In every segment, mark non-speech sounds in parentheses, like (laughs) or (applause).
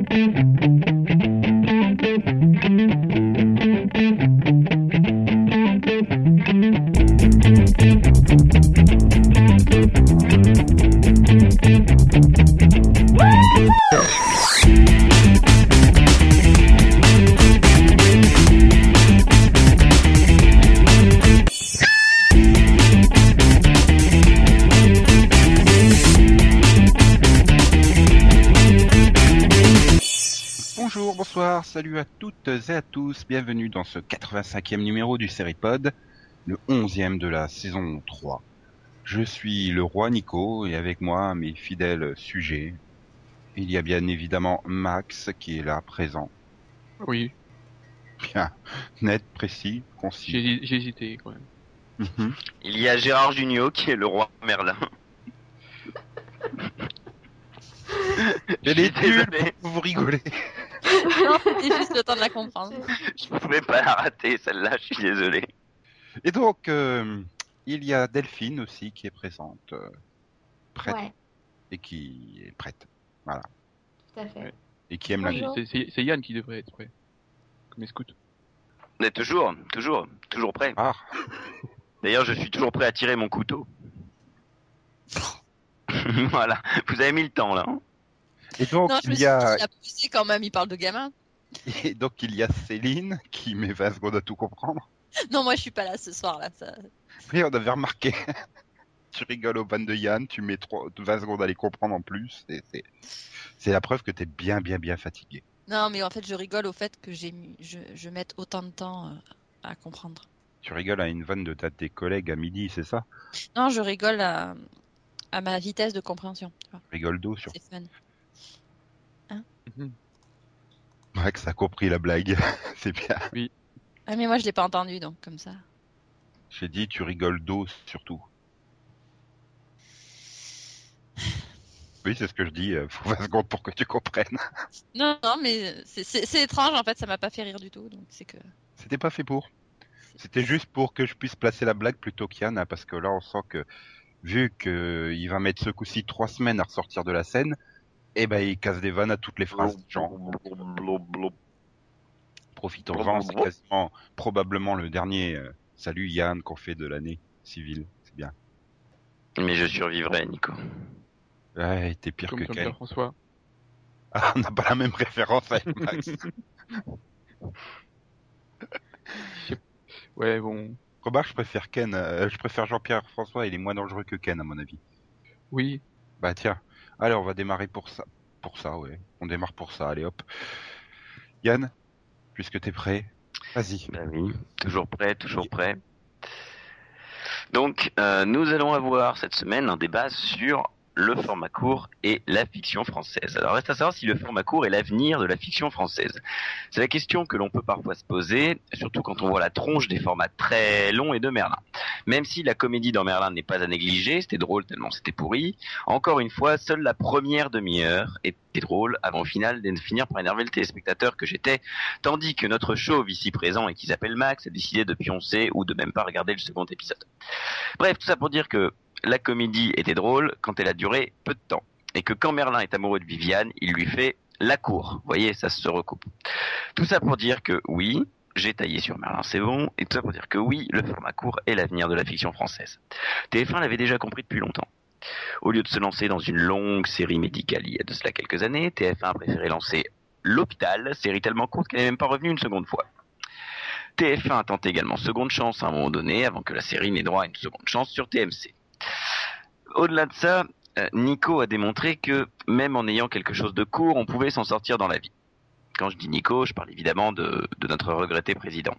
Mm-hmm. Tous, bienvenue dans ce 85e numéro du Seripod, le 11e de la saison 3. Je suis le roi Nico et avec moi mes fidèles sujets. Il y a bien évidemment Max qui est là présent. Oui, Bien, net, précis, concis. j'ai j'ai hésité quand même. Mhm. Il y a Gérard Jugnot qui est le roi Merlin. (laughs) Nulle, désolé, vous rigolez. (laughs) non, c'était juste le temps de la comprendre. je pouvais pas la rater celle-là, je suis désolé. Et donc, euh, il y a Delphine aussi qui est présente, euh, prête, Ouais, et qui est prête, voilà, tout à fait. Ouais. et qui aime la Bonjour. vie. C'est- C'est c'est Yann qui devrait être prêt. Comme scout. Mais toujours, toujours, toujours prêt. Ah, D'ailleurs, je suis toujours prêt à tirer mon couteau. (laughs) (laughs) voilà, vous avez mis le temps là. hein. Et donc non, je me il suis y dit, a, il a poussé quand même, il parle de gamin. (laughs) et donc il y a Céline qui met 20 secondes à tout comprendre. (laughs) Non, moi je suis pas là ce soir là. Ça... Oui, on avait remarqué. (laughs) tu rigoles au ban de Yann, tu mets trois- 20 secondes à les comprendre en plus. C'est la preuve que t'es bien, bien, bien fatigué. Non, mais en fait, je rigole au fait que j'ai mis, je, je mette autant de temps euh, à comprendre. Tu rigoles à une vanne de ta, tes collègues à midi, c'est ça? Non, je rigole à, à ma vitesse de compréhension. tu vois. Rigole d'eau sur C'est fun. Max a compris la blague. (laughs) c'est bien. Ah, mais moi je l'ai pas entendu donc comme ça. J'ai dit tu rigoles d'eau surtout. Oui, c'est ce que je dis. euh, Faut 20 secondes pour que tu comprennes. (laughs) Non, non, mais c'est- étrange en fait, ça m'a pas fait rire du tout. Donc c'est que. C'était pas fait pour. C'était juste pour que je puisse placer la blague plutôt qu'Yann, hein, parce que là on sent que vu que il va mettre ce coup-ci trois semaines à ressortir de la scène, eh ben il casse des vannes à toutes les phrases. Genre, profitons-en, c'est quasiment probablement le dernier euh, salut Yann qu'on fait de l'année civile. C'est bien. Mais je survivrai, Nico. Ouais, t'es pire Comme que Ken. François. (laughs) Ah, on n'a pas la même référence avec Max. (laughs) Ouais, bon. Remarque, je préfère Ken, euh, je préfère Jean-Pierre François, il est moins dangereux que Ken à mon avis. Oui. Bah tiens, allez, on va démarrer pour ça. Pour ça, ouais. On démarre pour ça, allez hop. Yann, puisque t'es prêt, vas-y. Ben oui, toujours prêt, toujours prêt. Donc, euh, nous allons avoir cette semaine un débat sur le format court et la fiction française. Alors, reste à savoir si le format court est l'avenir de la fiction française. C'est la question que l'on peut parfois se poser, surtout quand on voit la tronche des formats très longs et de Merlin. Même si la comédie dans Merlin n'est pas à négliger, c'était drôle tellement c'était pourri, encore une fois, seule la première demi-heure était drôle avant au final de finir par énerver le téléspectateur que j'étais Tandis que notre chauve ici présent et qui s'appelle Max a décidé de pioncer ou de même pas regarder le second épisode. Bref, tout ça pour dire que la comédie était drôle quand elle a duré peu de temps. Et que quand Merlin est amoureux de Viviane, il lui fait la cour. Vous voyez, ça se recoupe. Tout ça pour dire que oui, j'ai taillé sur Merlin, c'est bon. Et tout ça pour dire que oui, le format court est l'avenir de la fiction française. TF1 l'avait déjà compris depuis longtemps. Au lieu de se lancer dans une longue série médicale il y a de cela quelques années, TF1 a préféré lancer L'Hôpital, série tellement courte qu'elle n'est même pas revenue une seconde fois. TF1 a tenté également Seconde Chance à un moment donné, avant que la série n'ait droit à une seconde chance sur TMC. Au-delà de ça, euh, Nico a démontré que même en ayant quelque chose de court, on pouvait s'en sortir dans la vie. Quand je dis Nico, je parle évidemment de, notre regretté président.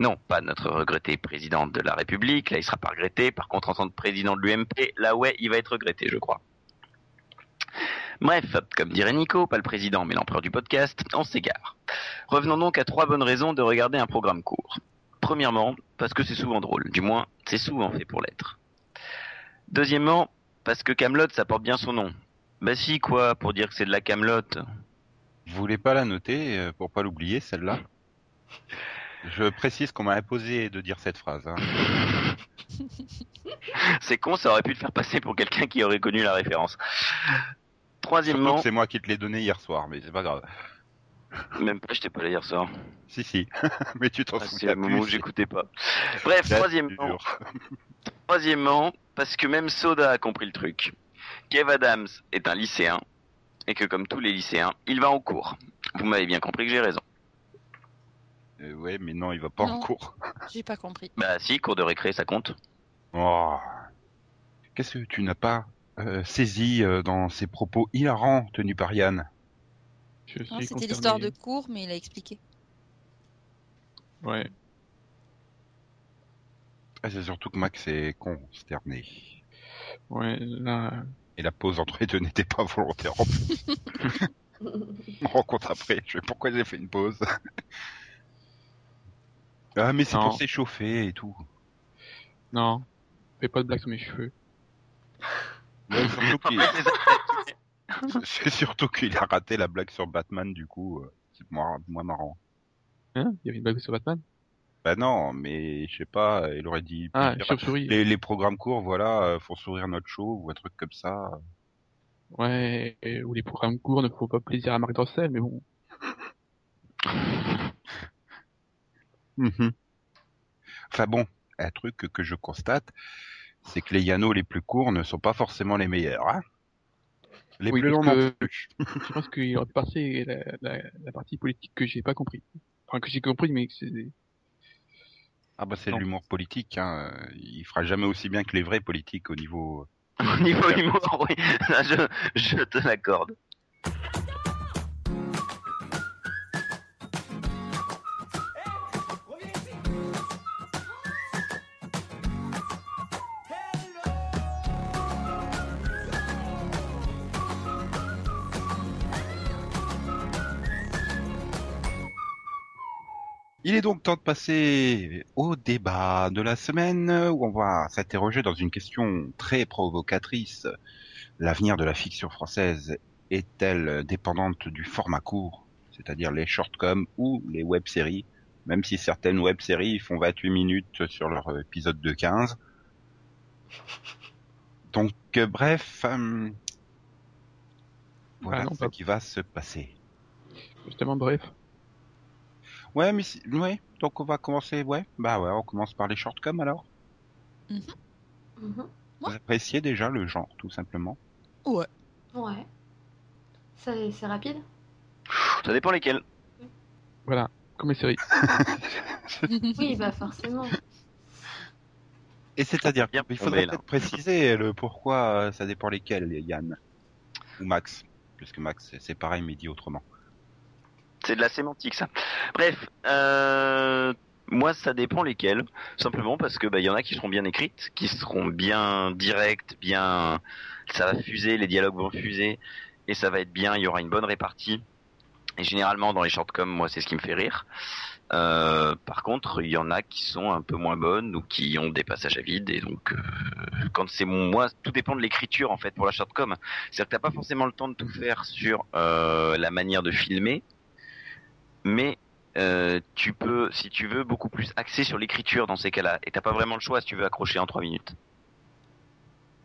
Non, pas notre regretté président de la République, là il sera pas regretté, par contre en tant que président de l'UMP, là ouais, il va être regretté, je crois. Bref, comme dirait Nico, pas le président mais l'empereur du podcast, on s'égare. Revenons donc à trois bonnes raisons de regarder un programme court. Premièrement, parce que c'est souvent drôle, du moins, c'est souvent fait pour l'être. Deuxièmement, parce que Camelot, ça porte bien son nom. Bah si, quoi, pour dire que c'est de la Camelot. Vous voulez pas la noter euh, pour pas l'oublier celle-là? Je précise qu'on m'a imposé de dire cette phrase. hein. (laughs) C'est con, ça aurait pu te faire passer pour quelqu'un qui aurait connu la référence. troisièmement, c'est moi qui te l'ai donné hier soir, mais c'est pas grave. même pas, j'étais pas là hier soir. Si, si. (laughs) mais tu t'en Ah, c'est souviens le moment où plus. j'écoutais pas. Bref, troisièmement, dur. Troisièmement, parce que même Soda a compris le truc. Kev Adams est un lycéen et que comme tous les lycéens, il va en cours. Vous m'avez bien compris que j'ai raison. Euh, ouais, mais non, il va pas en cours. (laughs) J'ai pas compris. Bah si, cours de récré, ça compte. Oh. Qu'est-ce que tu n'as pas euh, saisi euh, dans ces propos hilarants tenus par Yann? C'était l'histoire de cours, mais il a expliqué. Ouais. Ah, C'est surtout que Max est consterné. Ouais, là. Et la pause entre les deux n'était pas volontaire. en plus. (laughs) On compte après. Je sais pourquoi j'ai fait une pause. ah, mais c'est pour s'échauffer et tout. Non. Fais pas de blague sur mes cheveux. Ouais, surtout qu'il- (laughs) c'est surtout qu'il a raté la blague sur Batman, du coup, euh, c'est moins, moins marrant. Hein? Il y avait une blague sur Batman? Bah non, mais je sais pas, il aurait dit. Ah, les, les programmes courts, voilà, euh, font sourire notre show ou un truc comme ça. Ouais, ou les programmes courts ne font pas plaisir à Marc Dorcel, mais bon. (laughs) Mhm. Enfin bon, un truc que, je constate, c'est que les Yanos les plus courts ne sont pas forcément les meilleurs. Hein les Oui, plus longs non plus. (laughs) Je pense qu'il aurait la, la, la partie politique que j'ai pas compris. Enfin, que j'ai compris, mais que c'est... Ah bah c'est de l'humour politique. Hein. Il fera jamais aussi bien que les vrais politiques au niveau. (laughs) Au niveau (laughs) humour, oui, (laughs) je te l'accorde. Il est donc temps de passer au débat de la semaine où on va s'interroger dans une question très provocatrice. L'avenir de la fiction française est-elle dépendante du format court, c'est-à-dire les shortcoms ou les web-séries, même si certaines web-séries font 28 minutes sur leur épisode de 15. Donc euh, bref, euh, voilà Ah non, ce pas- qui va se passer. Justement, bref. Ouais, mais si- ouais, donc on va commencer, ouais, bah ouais, on commence par les shortcoms alors. Mhm. Vous appréciez déjà le genre, tout simplement. Ouais. C'est c'est rapide? Ça dépend lesquels. Voilà, comme les séries. (laughs) Oui, bah forcément. Et c'est-à-dire tombé, faudrait peut-être préciser le pourquoi euh, ça dépend lesquels, Yann. Ou Max. Puisque Max, c'est- c'est pareil, mais dit autrement. C'est de la sémantique, ça. Bref, euh, moi, ça dépend lesquels. Simplement parce que bah, y en a qui seront bien écrites, qui seront bien directes, bien, ça va fuser, les dialogues vont fuser, et ça va être bien. Il y aura une bonne répartie. Et généralement, dans les shortcoms, moi, c'est ce qui me fait rire. Euh, par contre, il y en a qui sont un peu moins bonnes ou qui ont des passages à vide. Et donc, euh, quand c'est moi, tout dépend de l'écriture en fait pour la shortcom. C'est-à-dire que t'as pas forcément le temps de tout faire sur la manière de filmer, mais euh, tu peux, si tu veux, beaucoup plus axer sur l'écriture dans ces cas-là. Et t'as pas vraiment le choix si tu veux accrocher en trois minutes.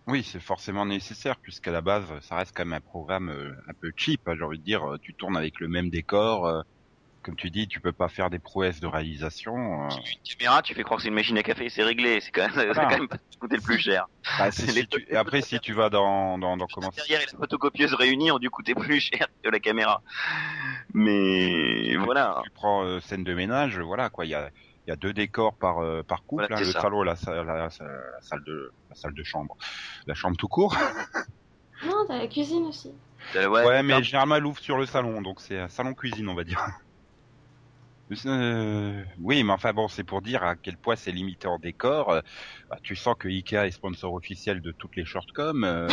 Oui, c'est forcément nécessaire, puisqu'à la base, ça reste quand même un programme euh, un peu cheap, hein, j'ai envie de dire. euh, Tu tournes avec le même décor. comme tu dis, tu peux pas faire des prouesses de réalisation. euh, Une caméra, tu fais croire que c'est une machine à café, c'est réglé. C'est quand même, (laughs) ça Voilà. quand même pas te coûter le plus cher. bah, si tu- Et après, si tu vas dans, dans, dans comment Derrière et la photocopieuse réunie ont dû coûter (laughs) plus cher que la caméra. Mais voilà. tu prends euh, scène de ménage, voilà quoi, il y a, il y a deux décors par euh, par couple, Voilà, hein, c'est le ça. salon et la, salle- la, la salle de la salle de chambre, la chambre tout court. (laughs) Non, t'as la cuisine aussi. Euh, Ouais, Ouais, mais généralement elle ouvre sur le salon, donc c'est un salon cuisine on va dire. Euh, oui, mais enfin bon, c'est pour dire à quel point c'est limité en décor. Euh, bah, tu sens que Ikea est sponsor officiel de toutes les shortcoms, euh,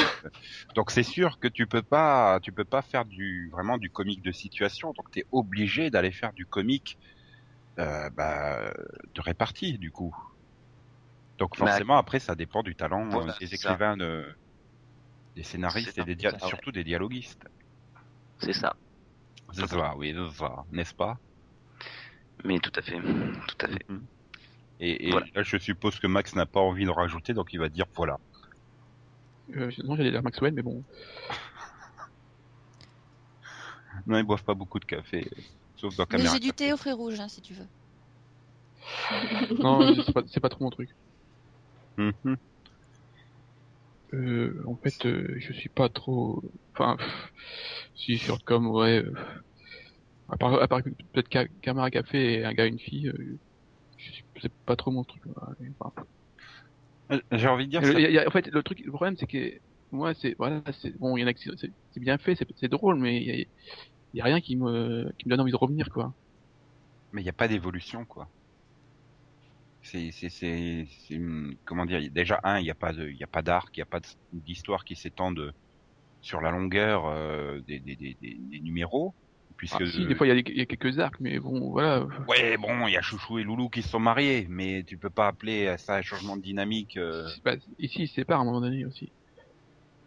donc c'est sûr que tu peux pas, tu peux pas faire du vraiment du comique de situation. Donc t'es obligé d'aller faire du comique euh, bah, de répartie du coup. Donc Bah, forcément après ça dépend du talent euh, voilà, des écrivains, de, des scénaristes et des ça, ouais. surtout des dialoguistes. c'est ça. C'est ça, oui, c'est ça, n'est-ce pas? Mais tout à fait, tout à fait. Mhm. Et, et Voilà. là, je suppose que Max n'a pas envie de rajouter, donc il va dire voilà. Euh, non, j'allais dire Maxwell, mais bon. Non, ils boivent pas beaucoup de café, euh, sauf dans Mais Caméra. j'ai du thé au frais rouge, hein, si tu veux. (laughs) Non, c'est pas, c'est pas trop mon truc. Mhm. Euh, en fait, euh, je suis pas trop. Enfin, pff, si sur comme ouais. À part, à part peut-être ca- camarade café et un gars et une fille, euh, c'est pas trop mon truc. Enfin, Euh, J'ai envie de dire, ça- y a- il y a- en fait, le truc, le problème, c'est que moi, c'est voilà, c'est bon, il y en a qui c'est bien fait, c'est drôle, mais il y y a rien qui me qui me donne envie de revenir, quoi. mais il n'y a pas d'évolution, quoi. C'est, c'est, comment dire, déjà un, il n'y a pas de, il y a pas d'arc, il n'y a pas d'histoire qui s'étende sur la longueur euh, des, des, des, des numéros, puisque Ah, si, des fois, il y, a y quelques arcs, mais bon, voilà. ouais, bon, il y a Chouchou et Loulou qui se sont mariés, mais tu peux pas appeler ça un changement de dynamique. euh, pas- ici, c'est pas à un moment donné aussi.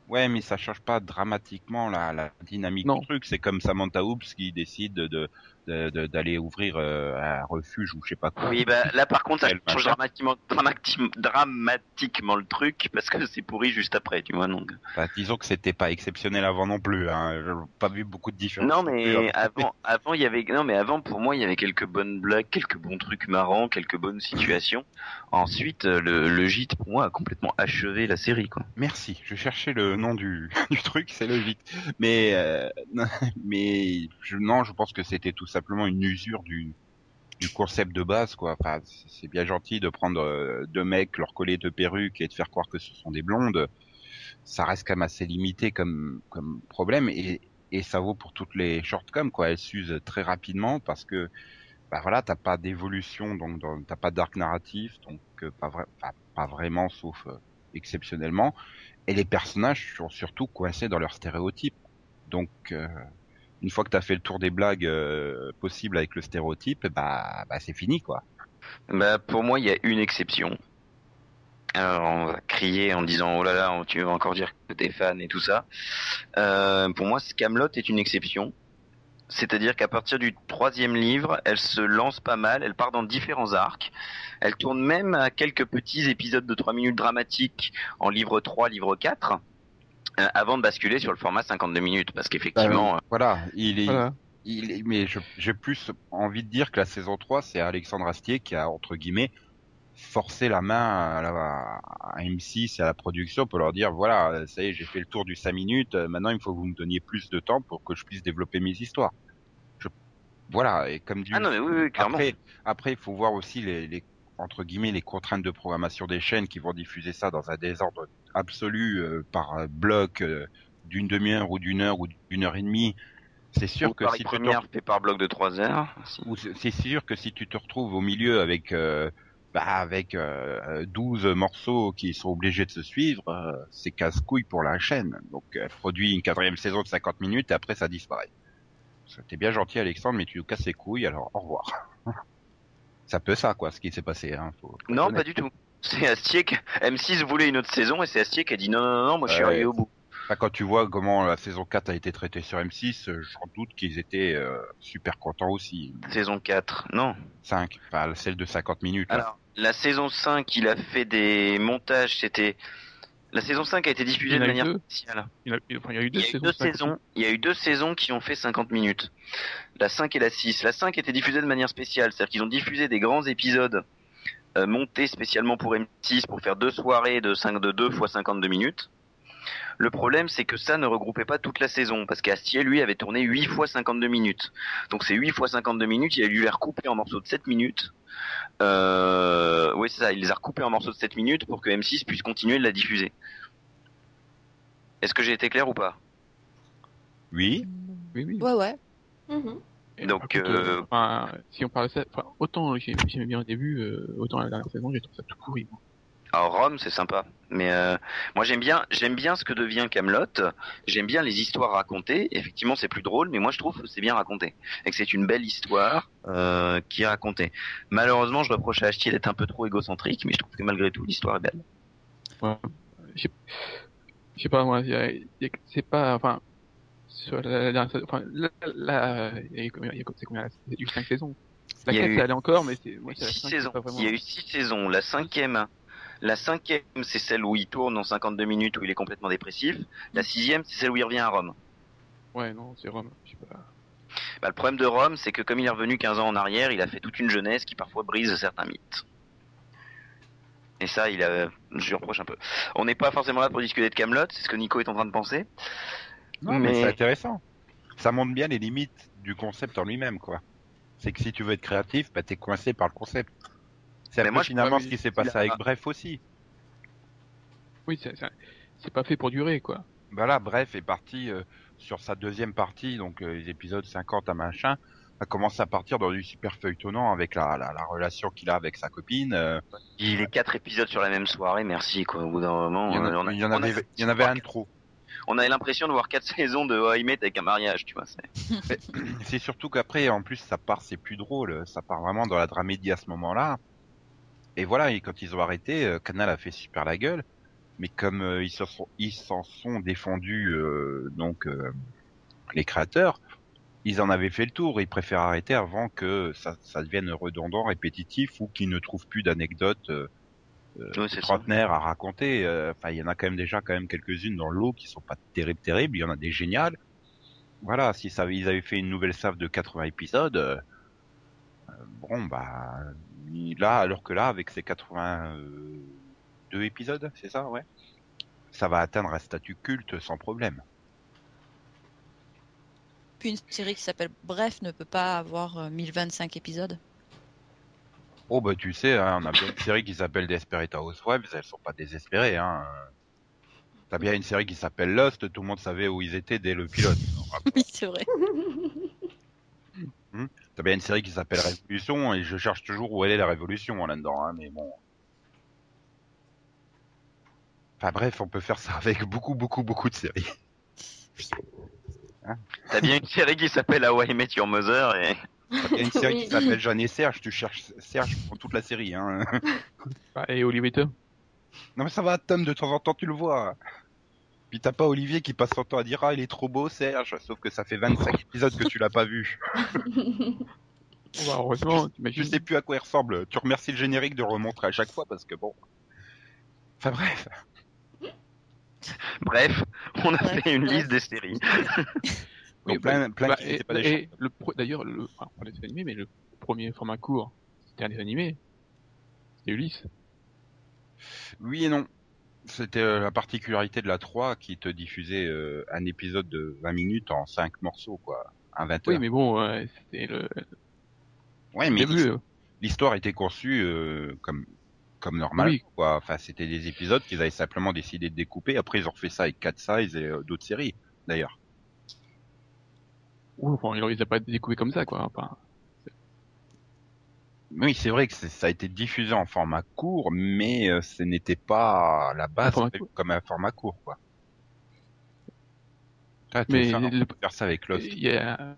Ouais, mais ça change pas dramatiquement la, la dynamique Non. du truc. C'est comme Samantha Oops qui décide de de- de- d'aller ouvrir euh, un refuge ou je sais pas quoi. Oui, bah là par contre, ça change dramatiquement, dramatiquement, dramatiquement le truc parce que c'est pourri juste après, tu vois. Donc. Enfin, disons que c'était pas exceptionnel avant non plus. Hein. Pas vu beaucoup de différence. Non mais hein. avant, avant il y avait, non mais avant pour moi il y avait quelques bonnes blagues, quelques bons trucs marrants, quelques bonnes situations. Ensuite, euh, le, le gîte pour moi a complètement achevé la série quoi. Merci. Je cherchais le nom du, (laughs) du truc, c'est logique. Mais euh, (laughs) mais je, non, je pense que c'était tout simplement une usure du concept de base quoi. Enfin, c'est bien gentil de prendre euh, deux mecs, leur coller deux perruques et de faire croire que ce sont des blondes. Ça reste quand même assez limité comme problème et ça vaut pour toutes les shortcoms quoi. Elles s'usent très rapidement parce que bah voilà, t'as pas d'évolution donc t'as pas d'arc narratif donc euh, pas vraiment sauf euh, exceptionnellement. Et les personnages sont surtout coincés dans leurs stéréotypes. Donc, euh, une fois que t'as fait le tour des blagues euh, possibles avec le stéréotype, bah, bah c'est fini quoi. Bah pour moi il y a une exception. Alors on va crier en disant oh là là tu vas encore dire que t'es fan et tout ça. Euh, pour moi Camelot est une exception. C'est-à-dire qu'à partir du troisième livre, elle se lance pas mal, elle part dans différents arcs, elle tourne même à quelques petits épisodes de 3 minutes dramatiques en livre 3, livre 4, euh, avant de basculer sur le format 52 minutes, parce qu'effectivement, euh, Voilà, il est, Voilà. il est- mais j'ai plus envie de dire que la saison 3, c'est Alexandre Astier qui a entre guillemets forcé la main à, la- à M6 et à la production pour leur dire voilà, ça y est, j'ai fait le tour du 5 minutes, euh, maintenant il faut que vous me donniez plus de temps pour que je puisse développer mes histoires. Je, voilà, et comme dit ah non mais oui, oui clairement. Après, après, il faut voir aussi les, les entre guillemets les contraintes de programmation des chaînes qui vont diffuser ça dans un désordre absolu euh, par bloc euh, d'une demi-heure ou d'une heure ou d'une heure et demie. C'est sûr Ou que si tu te par bloc de 3 heures. c'est sûr que si tu te retrouves au milieu avec euh, bah, avec euh, 12 morceaux qui sont obligés de se suivre, euh, c'est casse-couille pour la chaîne. Donc elle produit une quatrième saison de 50 minutes et après ça disparaît. C'était bien gentil Alexandre, mais tu nous casses les couilles, alors au revoir. (laughs) ça peut ça quoi, ce qui s'est passé. Hein, faut- Non, pas du tout. C'est Astier qui... M6 voulait une autre saison et c'est Astier qui a dit non, non, non, moi je suis arrivé au bout. Enfin, quand tu vois comment la saison 4 a été traitée sur M6, euh, j'en doute qu'ils étaient euh, super contents aussi. Saison 4, non. 5, enfin celle de 50 minutes. là. Alors, la saison 5, il a fait des montages, c'était... La saison 5 a été diffusée de manière spéciale. Il, a, y a eu Il deux y a eu saisons. deux ça, saisons, il y a eu deux saisons qui ont fait 50 minutes. La 5 et la 6. La 5 était diffusée de manière spéciale, c'est-à-dire qu'ils ont diffusé des grands épisodes euh, montés spécialement pour M6 pour faire deux soirées de 5 de 2 fois 52 minutes. Le problème, c'est que ça ne regroupait pas toute la saison, parce qu'Astier, lui, avait tourné 8 fois 52 minutes. Donc ces 8 fois 52 minutes, il a dû les recouper en morceaux de 7 minutes. Euh... Oui, c'est ça, il les a recoupés en morceaux de 7 minutes pour que M6 puisse continuer de la diffuser. Est-ce que j'ai été clair ou pas? Oui, Oui, oui. Ouais, ouais. Mhm. Et Donc, contre, euh, enfin, si on parle de ça, enfin, autant j'ai- j'aimais bien au début, euh, autant la dernière saison, j'ai trouvé ça tout pourri. moi. Alors Rome, c'est sympa, mais euh, moi j'aime bien, j'aime bien ce que devient Camelot. J'aime bien les histoires racontées. Effectivement, c'est plus drôle, mais moi je trouve que c'est bien raconté et que c'est une belle histoire euh, qui est racontée. Malheureusement, je reproche à Astier d'être un peu trop égocentrique, mais je trouve que malgré tout, l'histoire est belle. Ouais. Je sais- pas, moi, c'est pas, enfin, sur la, dernière saison, enfin, là, là, il y a eu combien, il y a, eu cinq saisons. La Il y a 4, eu- allait encore, mais c'est, 5 saisons. vraiment. Il y a eu six saisons. La cinquième, la cinquième, c'est celle où il tourne en 52 minutes où il est complètement dépressif. La sixième, c'est celle où il revient à Rome. Ouais, non, c'est Rome, je sais pas. Bah, le problème de Rome, c'est que comme il est revenu 15 ans en arrière, il a fait toute une jeunesse qui parfois brise certains mythes. Et ça, il a, je lui reproche un peu. On n'est pas forcément là pour discuter de Camelot, c'est ce que Nico est en train de penser. Non, mais, Mais- c'est intéressant. Ça montre bien les limites du concept en lui-même, quoi. C'est que si tu veux être créatif, bah t'es coincé par le concept. C'est finalement ce qui s'est passé avec Bref aussi. Oui, c'est c'est- c'est pas fait pour durer, quoi. Bah là, Bref est parti euh, sur sa deuxième partie, donc euh, les épisodes 50 à machin, a commencé à partir dans du super feuilletonnant avec la, la, la relation qu'il a avec sa copine. euh, Il est quatre épisodes sur la même soirée, merci quoi. Au bout d'un moment, il y en, a- on a- il y en on a- avait, il y en avait un de trop. On avait l'impression de voir quatre (laughs) saisons de How I Met avec un mariage, tu vois. (clears throat) c'est- surtout qu'après, en plus, ça part, c'est plus drôle. Ça part vraiment dans la dramédie à ce moment-là. Et voilà, et quand ils ont arrêté, euh, Canal a fait super la gueule. Mais comme euh, ils se sont, ils s'en sont défendus, euh, donc euh, les créateurs, ils en avaient fait le tour. Ils préfèrent arrêter avant que ça, ça devienne redondant, répétitif, ou qu'ils ne trouvent plus d'anecdotes euh, euh, ça. trentenaires à raconter. Euh, Enfin, il y en a quand même déjà quand même quelques-unes dans l'eau qui sont pas terribles, terribles. Il y en a des géniales. Voilà, si ça, ils avaient fait une nouvelle save de 80 épisodes, euh, euh, bon bah là, alors que là, avec ces 82 épisodes, c'est ça, ouais, ça va atteindre un statut culte sans problème. Puis une série qui s'appelle Bref ne peut pas avoir euh, 1025 épisodes. Oh bah tu sais, hein, on a bien une série qui s'appelle Desperate Housewives, elles sont pas désespérées. Hein. T'as bien une série qui s'appelle Lost, tout le monde savait où ils étaient dès le pilote. (laughs) Oui, c'est vrai. T'as bien une série qui s'appelle Révolution et je cherche toujours où elle est la révolution là-dedans, hein, mais bon. Enfin bref, on peut faire ça avec beaucoup, beaucoup, beaucoup de séries. T'as bien une série qui s'appelle How I Met Your Mother et T'as bien une (laughs) série Oui. qui s'appelle Jeanne et Serge, tu cherches Serge pour toute la série. Hein. Bah, (laughs) Et Olivier Tom Non mais ça va, Tom, de temps en temps tu le vois. Puis t'as pas Olivier qui passe son temps à dire ah il est trop beau Serge, sauf que ça fait 25 épisodes que tu l'as pas vu. (laughs) Bah, Heureusement, Je t'imagines. sais plus à quoi il ressemble. Tu remercies le générique de remontrer à chaque fois parce que bon. Enfin bref. bref, on a fait une liste des séries. Oui, plein, plein bah, qui et, étaient pas et le pro- d'ailleurs, le, enfin, pas des animés, mais le premier format court, c'était un des animés. C'était Ulysse. Oui et non. C'était euh, la particularité de la 3 qui te diffusait euh, un épisode de 20 minutes en 5 morceaux, quoi. Un 20 Oui, heures. mais bon, euh, c'était le Ouais, mais euh. l'histoire était conçue euh, comme comme normal, Oui. quoi. Enfin, c'était des épisodes qu'ils avaient simplement décidé de découper. Après, ils ont refait ça avec Cat Size et euh, d'autres séries, d'ailleurs. Ouh, enfin, il les pas découpés comme ça, quoi. Enfin, Oui, c'est vrai que ça a été diffusé en format court, mais euh, ce n'était pas à la base comme un format court, quoi. Ah, Mais ça, le- faire ça avec Lost. il y a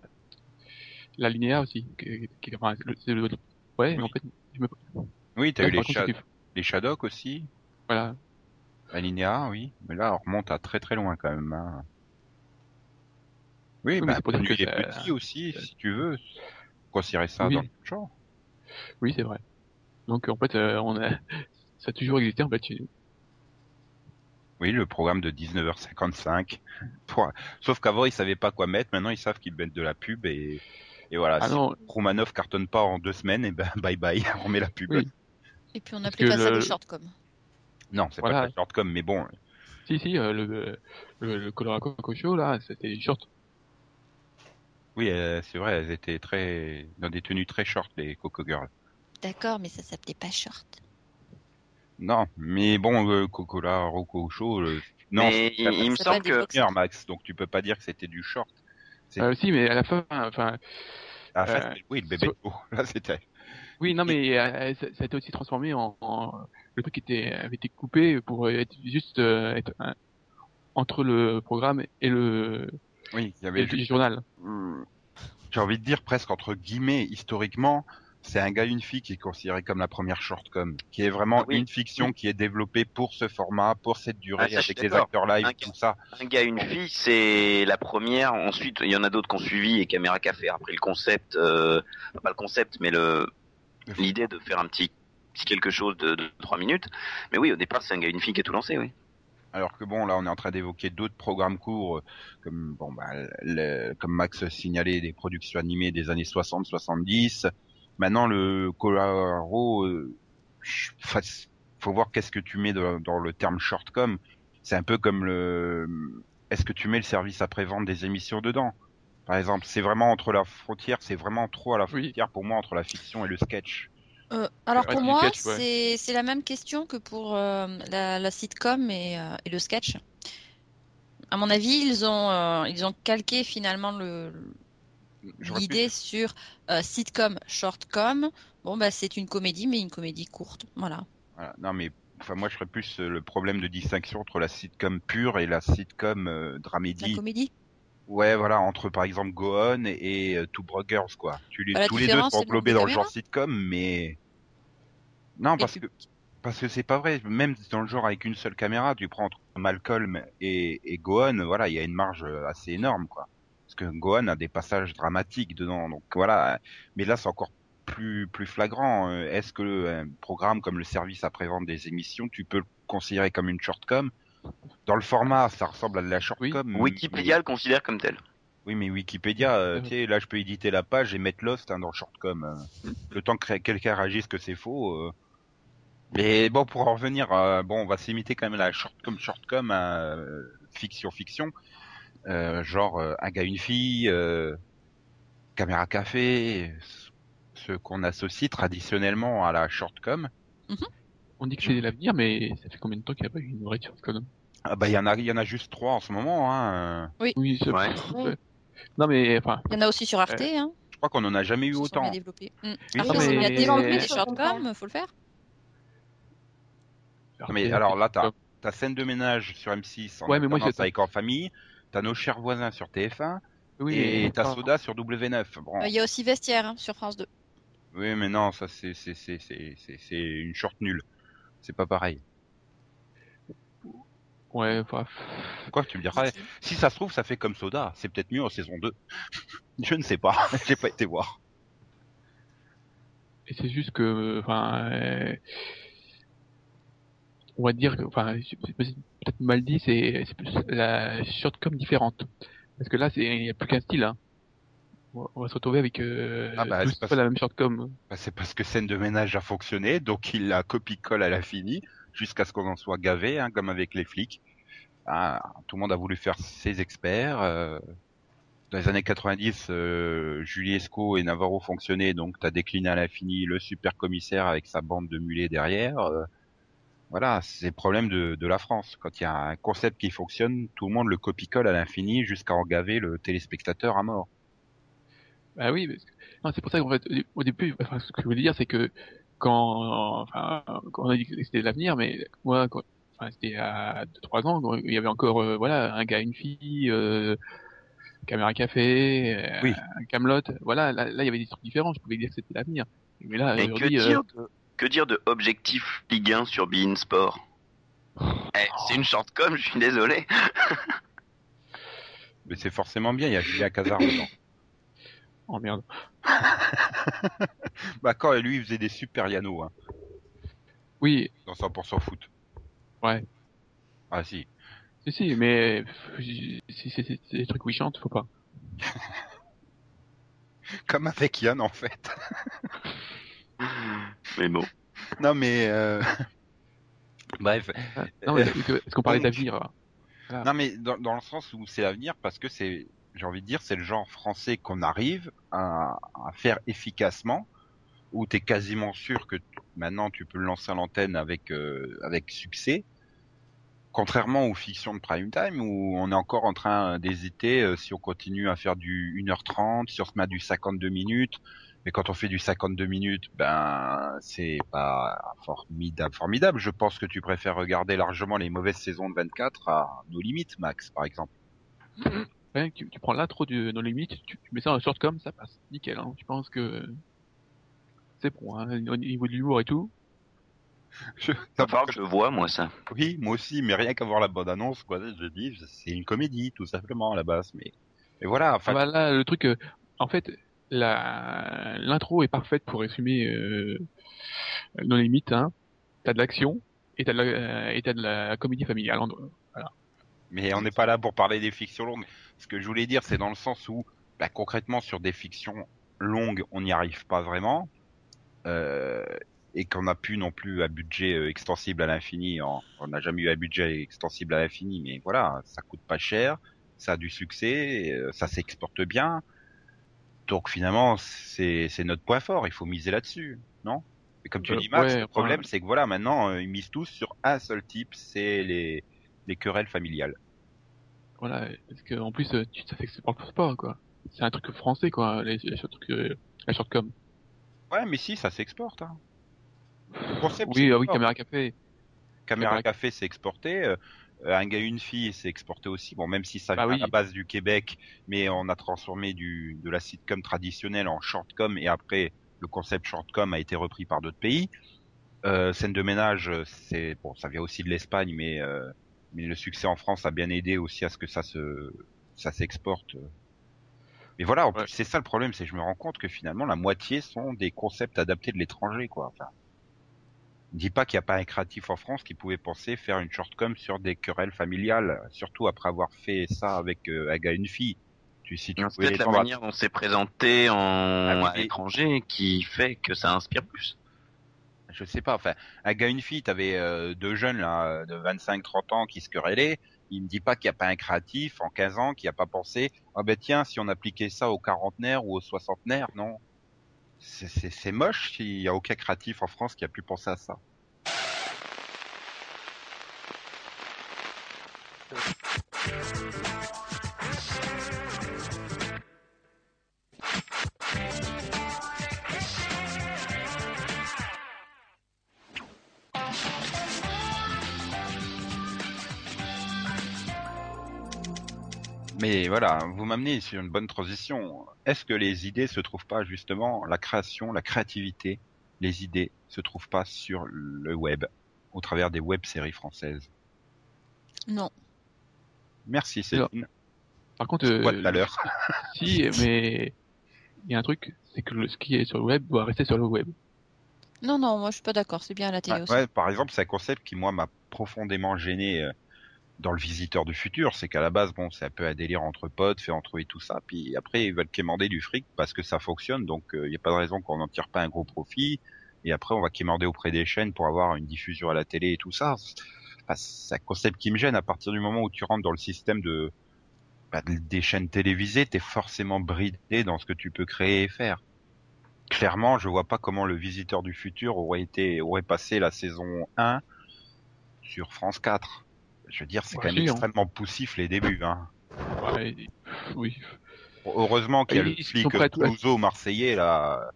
la linéaire aussi. Qui, qui, enfin, le- c'est le- ouais, Oui. en fait, je me... Oui, t'as ouais, eu les, contre, les Shadok aussi, Voilà. Alinéa, oui. Mais là, on remonte à très très loin quand même. hein. Oui, Oui, mais bah, c'est pour dire lui, que il est ça- petit aussi, si tu veux. Considérer ça Oui. dans le genre. Oui, c'est vrai. Donc, en fait, euh, on a, (laughs) ça a toujours existé, en fait, chez nous. Oui, le programme de 19h55. Pour- (laughs) Sauf qu'avant, ils savaient pas quoi mettre. Maintenant, ils savent qu'ils mettent de la pub et, et voilà. Ah si non, Romanov cartonne pas en deux semaines, et ben (laughs) bye bye, on met la pub. Oui. Et puis on Parce appelait que pas ça le- des shortcoms. Non, c'est Voilà. pas de la shortcom, mais bon. si, si, euh, le, le, le Colorado Coco Show, là, c'était des shorts. Oui, euh, c'est vrai, elles étaient très dans des tenues très short les Coco Girls. D'accord, mais ça s'appelait pas short. Non, mais bon, euh, Coco là, Rocco Show, le... non, Mais il, il me semble que Air Max, donc tu peux pas dire que c'était du short. Euh, si, mais à la fin, enfin, À la fin, euh, oui, le bébé so-. (laughs) Là, c'était. oui, non, mais euh, ça, ça a été aussi transformé en, en- le truc était, avait été coupé pour être juste euh, être entre le programme et le, Oui, il y avait. le journal. Hmm. J'ai envie de dire presque entre guillemets, historiquement, c'est un gars, une fille qui est considéré comme la première shortcom, qui est vraiment Ah oui. une fiction qui est développée pour ce format, pour cette durée, Ah, avec les acteurs live, Un tout ça. un gars, une fille, c'est la première. Ensuite, il y en a d'autres qui ont suivi et Caméra Café a repris le concept, euh, pas le concept, mais le l'idée de faire un petit, petit quelque chose de, de 3 minutes. Mais oui, au départ, c'est un gars, une fille qui a tout lancé, oui. Alors que bon, là, on est en train d'évoquer d'autres programmes courts, euh, comme bon, bah, le- comme Max signalait des productions animées des années 60-70. Maintenant, le Colaro, euh, faut voir qu'est-ce que tu mets dans, dans le terme shortcom. C'est un peu comme le, est-ce que tu mets le service après-vente des émissions dedans? Par exemple, c'est vraiment entre la frontière, c'est vraiment trop à la Oui. frontière pour moi entre la fiction et le sketch. Euh, alors pour moi, ouais. c'est la même question que pour euh, la, la sitcom et, euh, et le sketch. À mon avis, ils ont ils ont calqué finalement l'idée sur sitcom, shortcom. Bon bah c'est une comédie mais une comédie courte. Voilà. Voilà. Non, mais enfin, moi, je ferais plus le problème de distinction entre la sitcom pure et la sitcom euh, La dramédie. comédie. Ouais, voilà, entre par exemple Go On et, et euh, Two Broke Girls, quoi. Tu les, Bah, tous les deux sont englobés dans le genre sitcom, mais non, parce que parce que c'est pas vrai. Même dans le genre avec une seule caméra, tu prends entre Malcolm et, et Go On, voilà, il y a une marge euh, assez énorme, quoi. Parce que Go On a des passages dramatiques dedans, donc voilà. Mais là, c'est encore plus plus flagrant. Euh, Est-ce que un programme comme le service après-vente des émissions, tu peux le considérer comme une shortcom? Dans le format, ça ressemble à de la shortcom. Wikipédia le considère comme tel. Oui, mais Wikipédia, euh, tu sais, là, je peux éditer la page et mettre Lost hein, dans le shortcom. euh. le temps que quelqu'un réagisse que c'est faux. euh. Mais bon, pour en revenir, euh, bon, on va s'imiter quand même à la shortcom, shortcom, euh, fiction, fiction. Euh, genre, euh, un gars, une fille, euh, caméra café, ce qu'on associe traditionnellement à la shortcom. On dit que c'est l'avenir, mais ça fait combien de temps qu'il n'y a pas eu une vraie shortcom Ah bah, il y en a, il y en a juste trois en ce moment. Hein. euh. Oui, c'est Ouais. ouais. Non mais enfin, Il y en a aussi sur Arte. Hein, Je crois qu'on en a jamais eu autant. bien développés. Mm. Oui, Après, non, s'il y a mais- des gens qui mais- des shortcom, faut le faire. Non, mais alors là, t'as ta scène de ménage sur M6 en Ouais, mais moi, avec en famille, t'as nos chers voisins sur TF1 oui, et mais- t'as Soda sur W9. Bon, Euh, Il y a aussi Vestiaire hein, sur France 2. oui, mais non, ça c'est c'est c'est c'est c'est c'est une short nulle. C'est pas pareil. Ouais, enfin, Quoi, tu me diras Si ça se trouve, ça fait comme Soda. C'est peut-être mieux en saison 2. (laughs) Je ne sais pas. (laughs) J'ai pas été voir. et c'est juste que, enfin, euh, on va dire que, enfin, peut-être mal dit, c'est plus la shortcom différente. Parce que là, c'est il y a plus qu'un style. Hein. On va- se retrouver avec euh, Ah bah, c'est pas pas la même shortcom. Bah, c'est parce que scène de ménage a fonctionné, donc il la copie-colle à la finie, jusqu'à ce qu'on en soit gavé, hein, comme avec les flics. Ah, tout le monde a voulu faire ses experts. euh, Dans les années 90, euh, Julie Esco et Navarro fonctionnaient, donc t'as décliné à l'infini le super commissaire avec sa bande de mulets derrière. euh, voilà, c'est le problème de, de la France. Quand il y a un concept qui fonctionne, tout le monde le copie-colle à l'infini jusqu'à en gaver le téléspectateur à mort. Bah oui, c'est pour ça qu'en fait, au début, ce que je voulais dire, c'est que quand, enfin, on a dit que c'était l'avenir, mais moi, quand, enfin, c'était à 2-3 ans, il y avait encore, euh, voilà, un gars, une fille, euh, caméra café, euh, Oui. un Camelot, voilà, là, là, il y avait des trucs différents, je pouvais dire que c'était l'avenir. Mais là, Mais que aujourd'hui, euh, dire, de, que dire de Objectif Ligue 1 sur Bein Sport? Eh, C'est une shortcom, je suis désolé. (laughs) Mais c'est forcément bien, il y a Julien Cazard dedans. (laughs) oh merde. (laughs) Bah quand lui il faisait des super Yano hein, Oui, dans 100% foot. Ouais. Ah si. si, si, mais si c'est des trucs où ils chantent, faut pas. (laughs) Comme avec Yann en fait. (laughs) Mais bon. non mais euh... (laughs) bref. Non, mais Euh, est-ce qu'on parlait donc- d'avenir Non mais dans, dans le sens où c'est l'avenir parce que c'est j'ai envie de dire c'est le genre français qu'on arrive à, à faire efficacement où tu es quasiment sûr que maintenant tu peux le lancer à l'antenne avec euh, avec succès. Contrairement aux fictions de prime time où on est encore en train d'hésiter euh, si on continue à faire du 1h30, si on se met à du 52 minutes. Mais quand on fait du 52 minutes, ben c'est pas formidable, formidable. Je pense que tu préfères regarder largement les mauvaises saisons de 24 à nos limites, Max, par exemple. Ouais, tu, tu prends l'intro de nos limites, tu, mets ça en shortcom, ça passe. Nickel, hein. Tu penses que c'est bon, hein, au niveau de l'humour et tout. Je- Ça que je vois, moi, ça. Oui, moi aussi, mais rien qu'à voir la bonne annonce, quoi. Je dis, c'est une comédie, tout simplement à la base. Mais, mais voilà. Enfin, Ah bah là, le truc, euh, en fait, la l'intro est parfaite pour résumer euh, nos limites. Hein. T'as de l'action, et t'as de, la- et t'as de la comédie familiale. Mais on n'est pas là pour parler des fictions longues. Ce que je voulais dire, c'est dans le sens où, bah, concrètement, sur des fictions longues, on n'y arrive pas vraiment. Euh, et qu'on n'a plus non plus à budget euh, extensible à l'infini. On n'a jamais eu à budget extensible à l'infini, mais voilà, ça coûte pas cher, ça a du succès, euh, ça s'exporte bien. Donc finalement, c'est notre point fort. Il faut miser là-dessus, non? Et comme tu Euh, dis, Max, ouais, le problème, c'est que voilà, maintenant, ils misent tous sur un seul type, c'est les les querelles familiales. Voilà, parce que en plus, tu, ça s'exporte pas, quoi. C'est un truc français, quoi, les, les short- euh, la shortcom. Ouais, mais si, ça s'exporte. Hein. Le concept, Oui, ah oui, caméra café. Caméra Caméra- Café, c'est exporté. euh, un gars, une fille, c'est exporté aussi. Bon, même si ça Bah vient oui. à la base du Québec, mais on a transformé du, de la sitcom traditionnelle en shortcom et après, le concept shortcom a été repris par d'autres pays. Euh, scène de ménage, c'est bon, ça vient aussi de l'Espagne, mais euh, mais le succès en France a bien aidé aussi à ce que ça se ça s'exporte. Mais voilà, en plus, Ouais. c'est ça le problème, c'est que je me rends compte que finalement la moitié sont des concepts adaptés de l'étranger, quoi. Enfin, dis pas qu'il n'y a pas un créatif en France qui pouvait penser faire une shortcom sur des querelles familiales, surtout après avoir fait ça avec euh, un gars et une fille. Tu, si tu peut-être la à- manière dont c'est présenté en... Ah à l'étranger qui fait que ça inspire plus. je sais pas, enfin, un gars, une fille, t'avais euh, deux jeunes là, de 25-30 ans qui se querellaient. Il me dit pas qu'il n'y a pas un créatif en 15 ans qui a pas pensé, ah ben tiens, si on appliquait ça aux quarantenaires ou aux soixantenaires, non. C'est- moche, il y a aucun créatif en France qui a pu penser à ça. Mais voilà, vous m'amenez sur une bonne transition. Est-ce que les idées se trouvent pas justement, la création, la créativité, les idées se trouvent pas sur le web, au travers des web-séries françaises? Non. Merci Céline. Par contre, euh, tout à l'heure (laughs) si, mais il y a un truc, c'est que le, ce qui est sur le web doit rester sur le web. Non, non, moi je suis pas d'accord. C'est bien à la télé aussi. ouais, par exemple, c'est un concept qui moi m'a profondément gêné euh, dans le Visiteur du futur, c'est qu'à la base, bon, c'est un peu un délire entre potes, fait entre et tout ça, puis après ils veulent quémander du fric parce que ça fonctionne, donc il n'y a pas de raison qu'on n'en tire pas un gros profit. Et après, on va quémander auprès des chaînes pour avoir une diffusion à la télé et tout ça. Enfin, c'est un concept qui me gêne à partir du moment où tu rentres dans le système de bah, des chaînes télévisées, t'es forcément bridé dans ce que tu peux créer et faire. Clairement, je vois pas comment le Visiteur du futur aurait été aurait passé la saison 1 sur France 4. Je veux dire, c'est Ouais, quand même si, hein. extrêmement poussif les débuts. Hein. Ouais, oui. Heureusement qu'il y a Ils- le ils flic Toulouse marseillais là,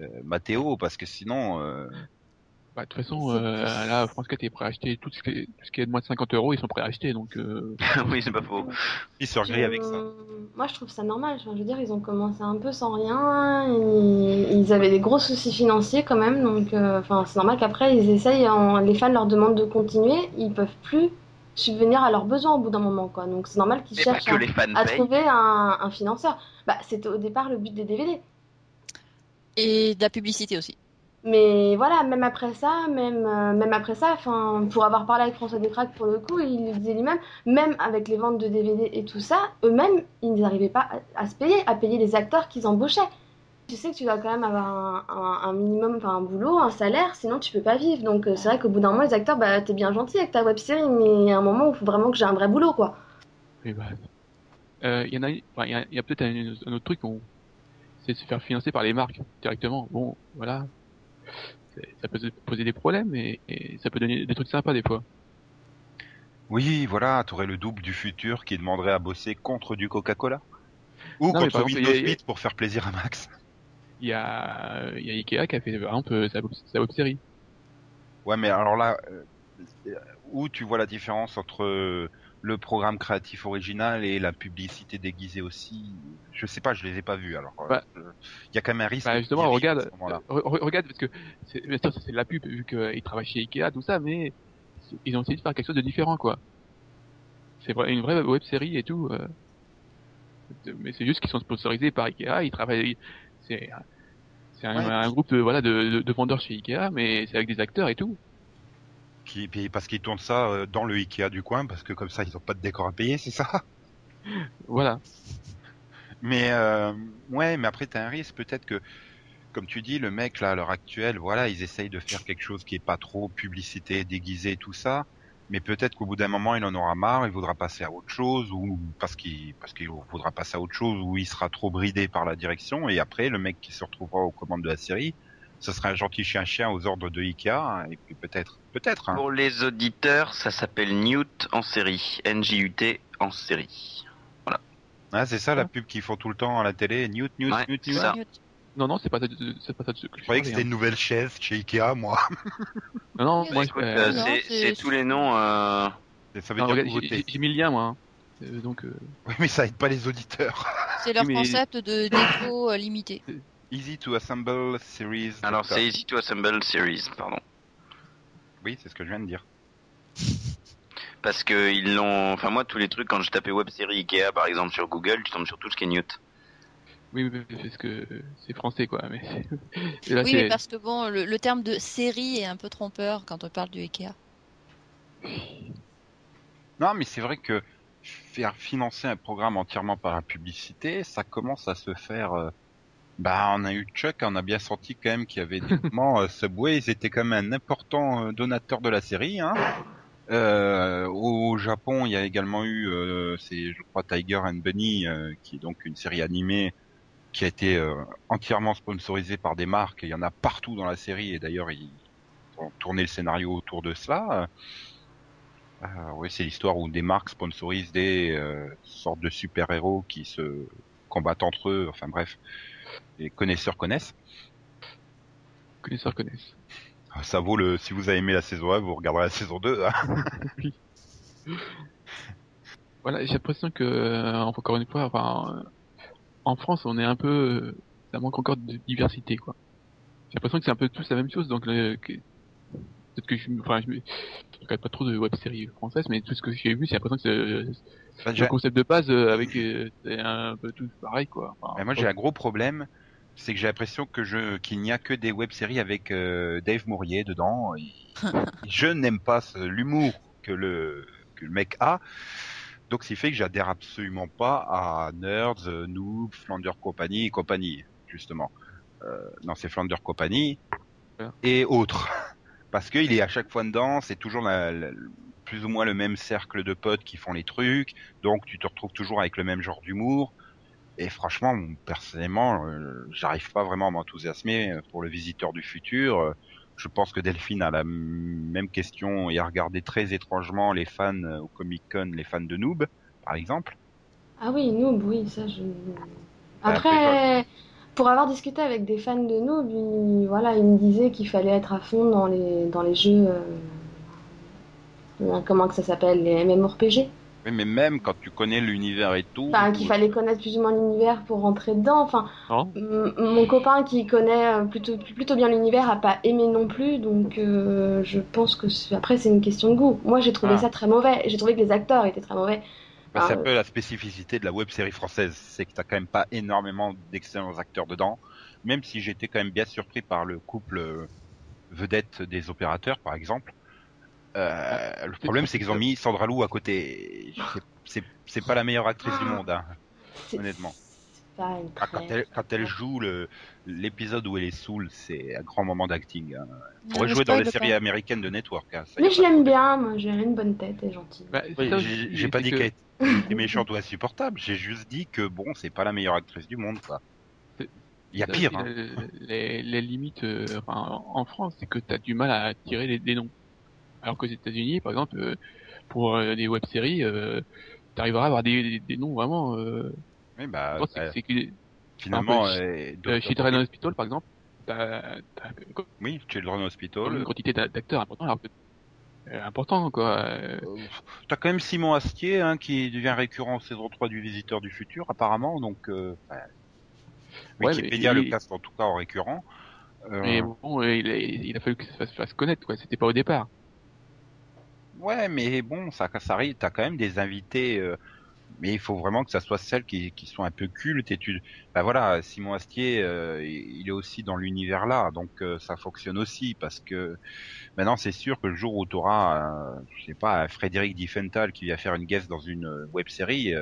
euh, Mathéo, parce que sinon, euh, Bah, de toute façon, euh, là, France 4 est prêt à acheter tout ce qui est, tout ce qui est de moins de 50 euros, ils sont prêts à acheter, donc, euh, (laughs) oui, c'est pas faux. il se grille avec ça. Euh, Moi, je trouve ça normal. Enfin, je veux dire, ils ont commencé un peu sans rien. Ils, ils avaient des gros soucis financiers quand même. Donc, euh, enfin, c'est normal qu'après, ils essayent. en- Les fans leur demandent de continuer. Ils peuvent plus subvenir à leurs besoins au bout d'un moment, quoi. Donc, c'est normal qu'ils cherchent à, trouver un, un financeur. Bah, c'était au départ le but des DVD. Et de la publicité aussi. Mais voilà, même après ça, même, euh, même après ça, enfin, pour avoir parlé avec François Descraques pour le coup, il le disait lui-même, même avec les ventes de DVD et tout ça, eux-mêmes, ils n'arrivaient pas à, à se payer, à payer les acteurs qu'ils embauchaient. Tu sais que tu dois quand même avoir un, un- un minimum, enfin un boulot, un salaire, sinon tu peux pas vivre. Donc euh, c'est vrai qu'au bout d'un moment, les acteurs, bah t'es bien gentil avec ta web série, mais il y a un moment où il faut vraiment que j'ai un vrai boulot, quoi. oui, bah, euh, il y en a, enfin, il y a, il y a peut-être un, un autre truc, on, c'est de se faire financer par les marques directement. Bon, voilà. Ça peut se poser des problèmes et, et ça peut donner des trucs sympas des fois. Oui, voilà, t'aurais le double du futur qui demanderait à bosser contre du Coca-Cola. Ou Non, contre exemple, Windows il y a- 8 pour faire plaisir à Max. Il y a, il y a Ikea qui a fait, par exemple, sa, sa web série. Ouais, mais alors là, euh, où tu vois la différence entre euh, le programme créatif original et la publicité déguisée aussi? Je sais pas, je les ai pas vus. Alors, euh, Bah. euh, il y a quand même un risque. Bah, justement, regarde, regarde, parce que c'est, bien sûr, c'est de la pub vu qu'ils travaillent chez Ikea, tout ça, mais ils ont essayé de faire quelque chose de différent, quoi. C'est vrai, une vraie web série et tout. euh. Mais c'est juste qu'ils sont sponsorisés par Ikea, ils travaillent. C'est, c'est un, Ouais. un groupe de voilà de, de, de vendeurs chez Ikea, mais c'est avec des acteurs et tout. puis parce qu'ils tournent ça euh, dans le Ikea du coin, parce que comme ça, ils ont pas de décor à payer, c'est ça? Voilà. Mais euh, ouais, mais après t'as un risque peut-être que, comme tu dis, le mec là à l'heure actuelle, voilà, ils essayent de faire quelque chose qui est pas trop publicité, déguisé, tout ça. Mais peut-être qu'au bout d'un moment, il en aura marre, il voudra passer à autre chose, ou parce qu'il parce qu'il voudra passer à autre chose, ou il sera trop bridé par la direction. Et après, le mec qui se retrouvera aux commandes de la série, ce sera un gentil chien-chien aux ordres de Ikea, et puis peut-être, peut-être. Hein. Pour les auditeurs, ça s'appelle Newt en série. N-J-U-T en série. Ah, c'est ça la pub qu'ils font tout le temps à la télé, Newt, Newt, Ouais, Newt, Newt. Non, non, c'est pas, ça- c'est pas ça que Je croyais que c'était une nouvelle chaise chez Ikea, moi. hein. (laughs) Non, non, moi, Écoute, euh, euh, non, c'est c'est- c'est tous les noms. euh, Ça veut non, dire regarde, nouveauté. j'ai- j'ai mis le lien, moi. hein. Euh, donc, euh, (laughs) Oui, mais ça aide pas les auditeurs. C'est leur mais- concept de défaut euh, limité. Easy to assemble series. Alors c'est Easy to Assemble Series, pardon. Oui, c'est ce que je viens de dire. Parce que ils l'ont. Enfin moi tous les trucs quand je tapais web série Ikea par exemple sur Google, tu tombes sur tout ce qui est Newt. Oui, parce que c'est français, quoi. Mais (laughs) Et là, oui, mais parce que bon, le, le terme de série est un peu trompeur quand on parle du Ikea. Non, mais c'est vrai que faire financer un programme entièrement par la publicité, ça commence à se faire. euh, Bah, on a eu Chuck, on a bien senti quand même qu'il y avait (laughs) des moments. euh, Subway, ils étaient quand même un important euh, donateur de la série. Hein. Euh, au Japon, il y a également eu, euh, c'est je crois Tiger and Bunny, euh, qui est donc une série animée qui a été euh, entièrement sponsorisée par des marques. Il y en a partout dans la série et d'ailleurs ils ont tourné le scénario autour de cela. Euh, oui, c'est l'histoire où des marques sponsorisent des euh, sortes de super-héros qui se combattent entre eux. Enfin bref, les connaisseurs connaissent. connaisseurs connaissent. Ça vaut le. Si vous avez aimé la saison 1, vous regarderez la saison 2. Hein. (laughs) Voilà, j'ai l'impression que, euh, encore une fois, enfin, en France, on est un peu, euh, ça manque encore de diversité, quoi. J'ai l'impression que c'est un peu tous la même chose, donc le- que- peut-être que je, enfin, je, me- je regarde pas trop de web-séries françaises, mais tout ce que j'ai vu, j'ai l'impression que c'est euh, Bah, le concept de base euh, avec euh, c'est un peu tout pareil, quoi. Enfin, Mais moi j'ai un gros problème, c'est que j'ai l'impression que je qu'il n'y a que des web-séries avec euh, Dave Mourier dedans. Et- (laughs) je n'aime pas ce- l'humour que le que le mec a. Donc, ce qui fait que j'adhère absolument pas à Nerds, Noob, Flounder Company et compagnie, justement. Euh, non, c'est Flounder Company et autres. (laughs) Parce qu'il est à chaque fois dedans, c'est toujours plus ou moins le même cercle de potes qui font les trucs, donc tu te retrouves toujours avec le même genre d'humour. Et franchement, personnellement, euh, j'arrive pas vraiment à m'enthousiasmer pour le visiteur du futur. Je pense que Delphine a la même question et a regardé très étrangement les fans euh, au Comic Con, les fans de Noob, par exemple. Ah oui, Noob, oui, ça je. après, Après, pour avoir discuté avec des fans de Noob, ils, voilà, ils me disaient qu'il fallait être à fond dans les, dans les jeux. euh, comment que ça s'appelle Les MMORPG. Oui, mais même quand tu connais l'univers et tout. Enfin, qu'il fallait connaître plus ou moins l'univers pour rentrer dedans. Enfin, m- mon copain qui connaît euh, plutôt, plutôt bien l'univers a pas aimé non plus, donc euh, je pense que c'est- après c'est une question de goût. Moi j'ai trouvé Ah. ça très mauvais. J'ai trouvé que les acteurs étaient très mauvais. Bah, c'est un Ah, peu la spécificité de la web série française, c'est que t'as quand même pas énormément d'excellents acteurs dedans, même si j'étais quand même bien surpris par le couple euh, vedette des opérateurs, par exemple. Euh, le problème, c'est qu'ils ont mis Sandra Lou à côté. C'est- pas la meilleure actrice du monde, hein, honnêtement. c'est pas une Ah, quand elle, quand elle joue l'épisode où elle est saoule, c'est un grand moment d'acting. Hein. Pourrait jouer dans les séries américaines de Network. Hein, Mais je l'aime bien, moi j'ai une bonne tête, elle est gentille. Bah, Oui, j'ai pas dit que- qu'elle (laughs) était méchante ou insupportable, j'ai juste dit que bon, c'est pas la meilleure actrice du monde, quoi. Il y a pire, hein. le- Les, les limites euh, en France, c'est que tu as du mal à tirer les, des noms. Alors qu'aux États-Unis, par exemple, euh, pour euh, des web-séries, euh, tu arriveras à avoir des, des, des noms vraiment. Euh, Oui, bah, euh, c'est que finalement, euh, Dr. Children Hospital, par exemple, t'as as oui, Children une Hospital. quantité d'a- d'acteurs importants, alors que important quoi. euh, T'as quand même Simon Astier, hein, qui devient récurrent en saison 3 du Visiteur du Futur, apparemment, donc, euh, enfin, Ouais, Wikipédia mais le casse en tout cas en récurrent. Euh, Mais bon, il a, il a fallu que ça se fasse, fasse connaître, quoi. C'était pas au départ. Ouais, mais bon, ça, ça arrive, t'as quand même des invités, euh, mais il faut vraiment que ça soit celles qui, qui sont un peu cultes et tu bah voilà Simon Astier euh, il est aussi dans l'univers là donc euh, ça fonctionne aussi parce que maintenant c'est sûr que le jour où tu auras euh, je sais pas Frédéric Diffenthal qui vient faire une guest dans une web série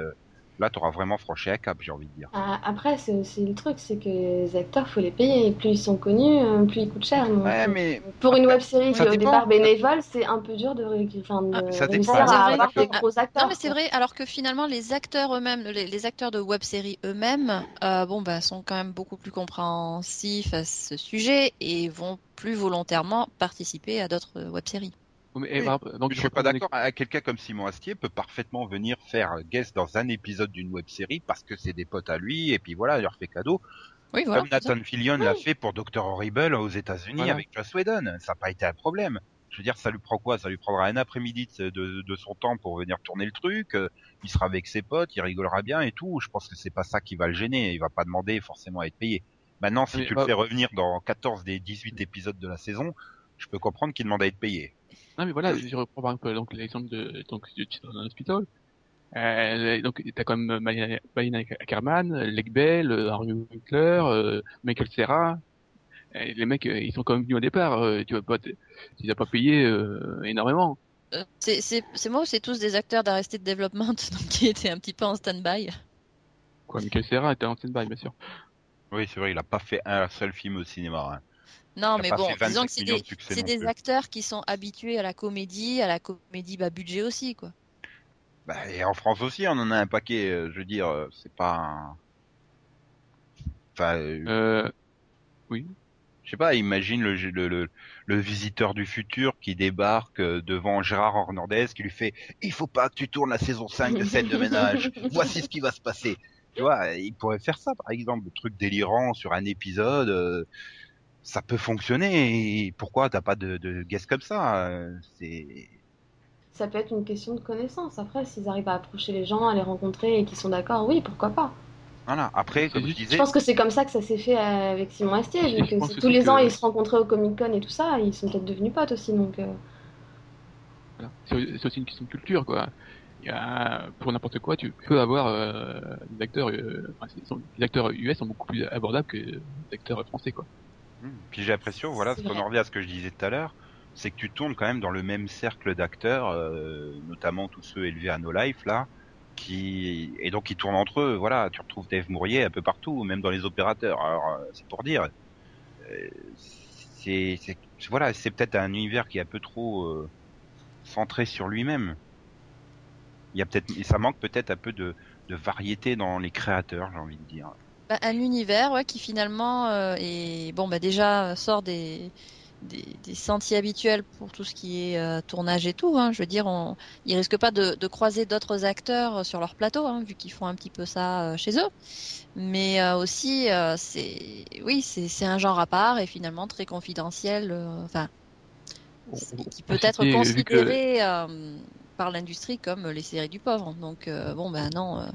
là tu auras vraiment franchi un cap j'ai envie de dire Ah, Après, c'est aussi le truc, c'est que les acteurs, faut les payer. Et plus ils sont connus, euh, plus ils coûtent cher. Donc, ouais euh, mais Pour une web série qui au départ bénévole, c'est un peu dur de, enfin, de Ah, ça réussir dépend. C'est à vrai. avoir des gros acteurs. Non, mais c'est vrai, alors que finalement, les acteurs eux-mêmes, les, les acteurs de web série eux-mêmes, euh, bon, bah, sont quand même beaucoup plus compréhensifs à ce sujet et vont plus volontairement participer à d'autres web séries. Mais, Oui. donc, je suis pas d'accord. À Quelqu'un comme Simon Astier peut parfaitement venir faire guest dans un épisode d'une web série parce que c'est des potes à lui et puis voilà, il leur fait cadeau. Oui, voilà. comme. Nathan Fillion l'a fait pour Dr Horrible aux États-Unis Voilà. avec Joss Whedon. Ça n'a pas été un problème. Je veux dire, ça lui prend quoi? Ça lui prendra un après-midi de, de, de son temps pour venir tourner le truc. euh, Il sera avec ses potes, il rigolera bien et tout. Je pense que c'est pas ça qui va le gêner. Il va pas demander forcément à être payé. Maintenant, si Mais, tu bah- le fais revenir dans 14 des 18 épisodes de la saison, je peux comprendre qu'il demande à être payé. Non mais voilà, je reprends par exemple donc l'exemple de donc de Children's Hospital. Euh, donc t'as quand même Malina Ackerman, Lec Bell, euh, Harvey Winkler, euh, Michael Serra. Et les mecs, euh, ils sont quand même venus au départ. euh, tu vas pas, tu les as pas payés euh, énormément. Euh, C'est c'est- c'est moi ou c'est tous des acteurs d'Arrested Development (laughs) donc, qui étaient un petit peu en stand-by? Quoi, Michael Serra était en stand-by, bien sûr. Oui, c'est vrai, il a pas fait un seul film au cinéma. hein. Non, mais bon, fait 25 disons que c'est des, acteurs qui sont habitués à la comédie, à la comédie bas budget aussi, quoi. Bah, et en France aussi, on en a un paquet. euh, Je veux dire, euh, c'est pas. un- Enfin, euh, Euh, oui. je sais pas. Imagine le, le, le, le visiteur du futur qui débarque devant Gérard Hernandez, qui lui fait "Il faut pas que tu tournes la saison 5 de scène de ménage. (laughs) Voici ce qui va se passer." Tu vois, il pourrait faire ça, par exemple, le truc délirant sur un épisode. Ça peut fonctionner. Et pourquoi t'as pas de, de guest comme ça euh, C'est Ça peut être une question de connaissance. Après, s'ils arrivent à approcher les gens, à les rencontrer et qu'ils sont d'accord, oui, pourquoi pas. voilà. Après, comme je disais, Je pense que c'est comme ça que ça s'est fait avec Simon Astier, vu que tous les que- ans ils se rencontraient au Comic Con et tout ça, ils sont peut-être devenus potes aussi. Donc, euh, Voilà. C'est aussi une question de culture, quoi. Il y a, pour n'importe quoi, tu peux avoir euh, des acteurs, euh, enfin, c'est- sont- les acteurs US sont beaucoup plus abordables que les acteurs français, quoi. Puis j'ai l'impression, voilà, C'est ce qu'on en revient à ce que je disais tout à l'heure, c'est que tu tournes quand même dans le même cercle d'acteurs, euh, notamment tous ceux élevés à No Life là, qui et donc ils tournent entre eux. Voilà, tu retrouves Dave Mourier un peu partout, même dans les opérateurs. Alors euh, c'est pour dire, euh, c'est voilà, c'est peut-être un univers qui est un peu trop euh, centré sur lui-même. Il y a peut-être, ça manque peut-être un peu de, de variété dans les créateurs, j'ai envie de dire. Bah, un univers ouais, qui finalement euh, est bon bah déjà euh, sort des, des, des sentiers habituels pour tout ce qui est euh, tournage et tout. Hein. Je veux dire, on, ils risquent pas de, de croiser d'autres acteurs sur leur plateau, hein, vu qu'ils font un petit peu ça euh, chez eux. Mais euh, aussi, c'est oui, c'est un genre à part et finalement très confidentiel. Enfin, qui peut être que- considéré par l'industrie comme les séries du pauvre. Donc bon ben non,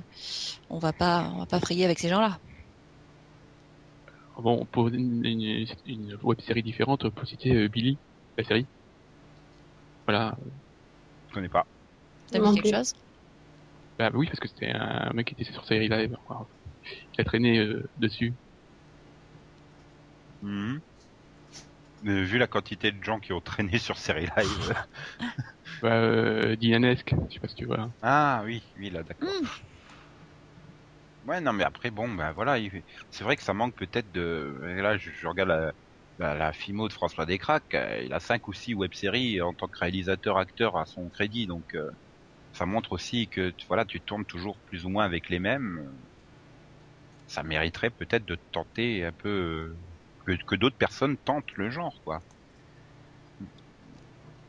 on va pas on va pas frayer avec ces gens-là. Bon, pour une, une, une web série différente, pour citer euh, Billy, la série. Voilà. Je connais pas. T'as mis quelque chose? Bah oui, parce que c'était un mec qui était sur série live, enfin, qui a traîné euh, dessus. Euh, vu la quantité de gens qui ont traîné (laughs) sur série live. Bah, euh, Dylanesque, je sais pas si tu vois. ah oui, oui là d'accord. Hmm. Ouais non mais après bon ben voilà, il- c'est vrai que ça manque peut-être de. Là je, je regarde la, la, la Fimo de François Descraques, euh, il a cinq ou six web-séries en tant que réalisateur acteur à son crédit donc euh, ça montre aussi que voilà tu tournes toujours plus ou moins avec les mêmes. Ça mériterait peut-être de tenter un peu euh, que, que d'autres personnes tentent le genre quoi.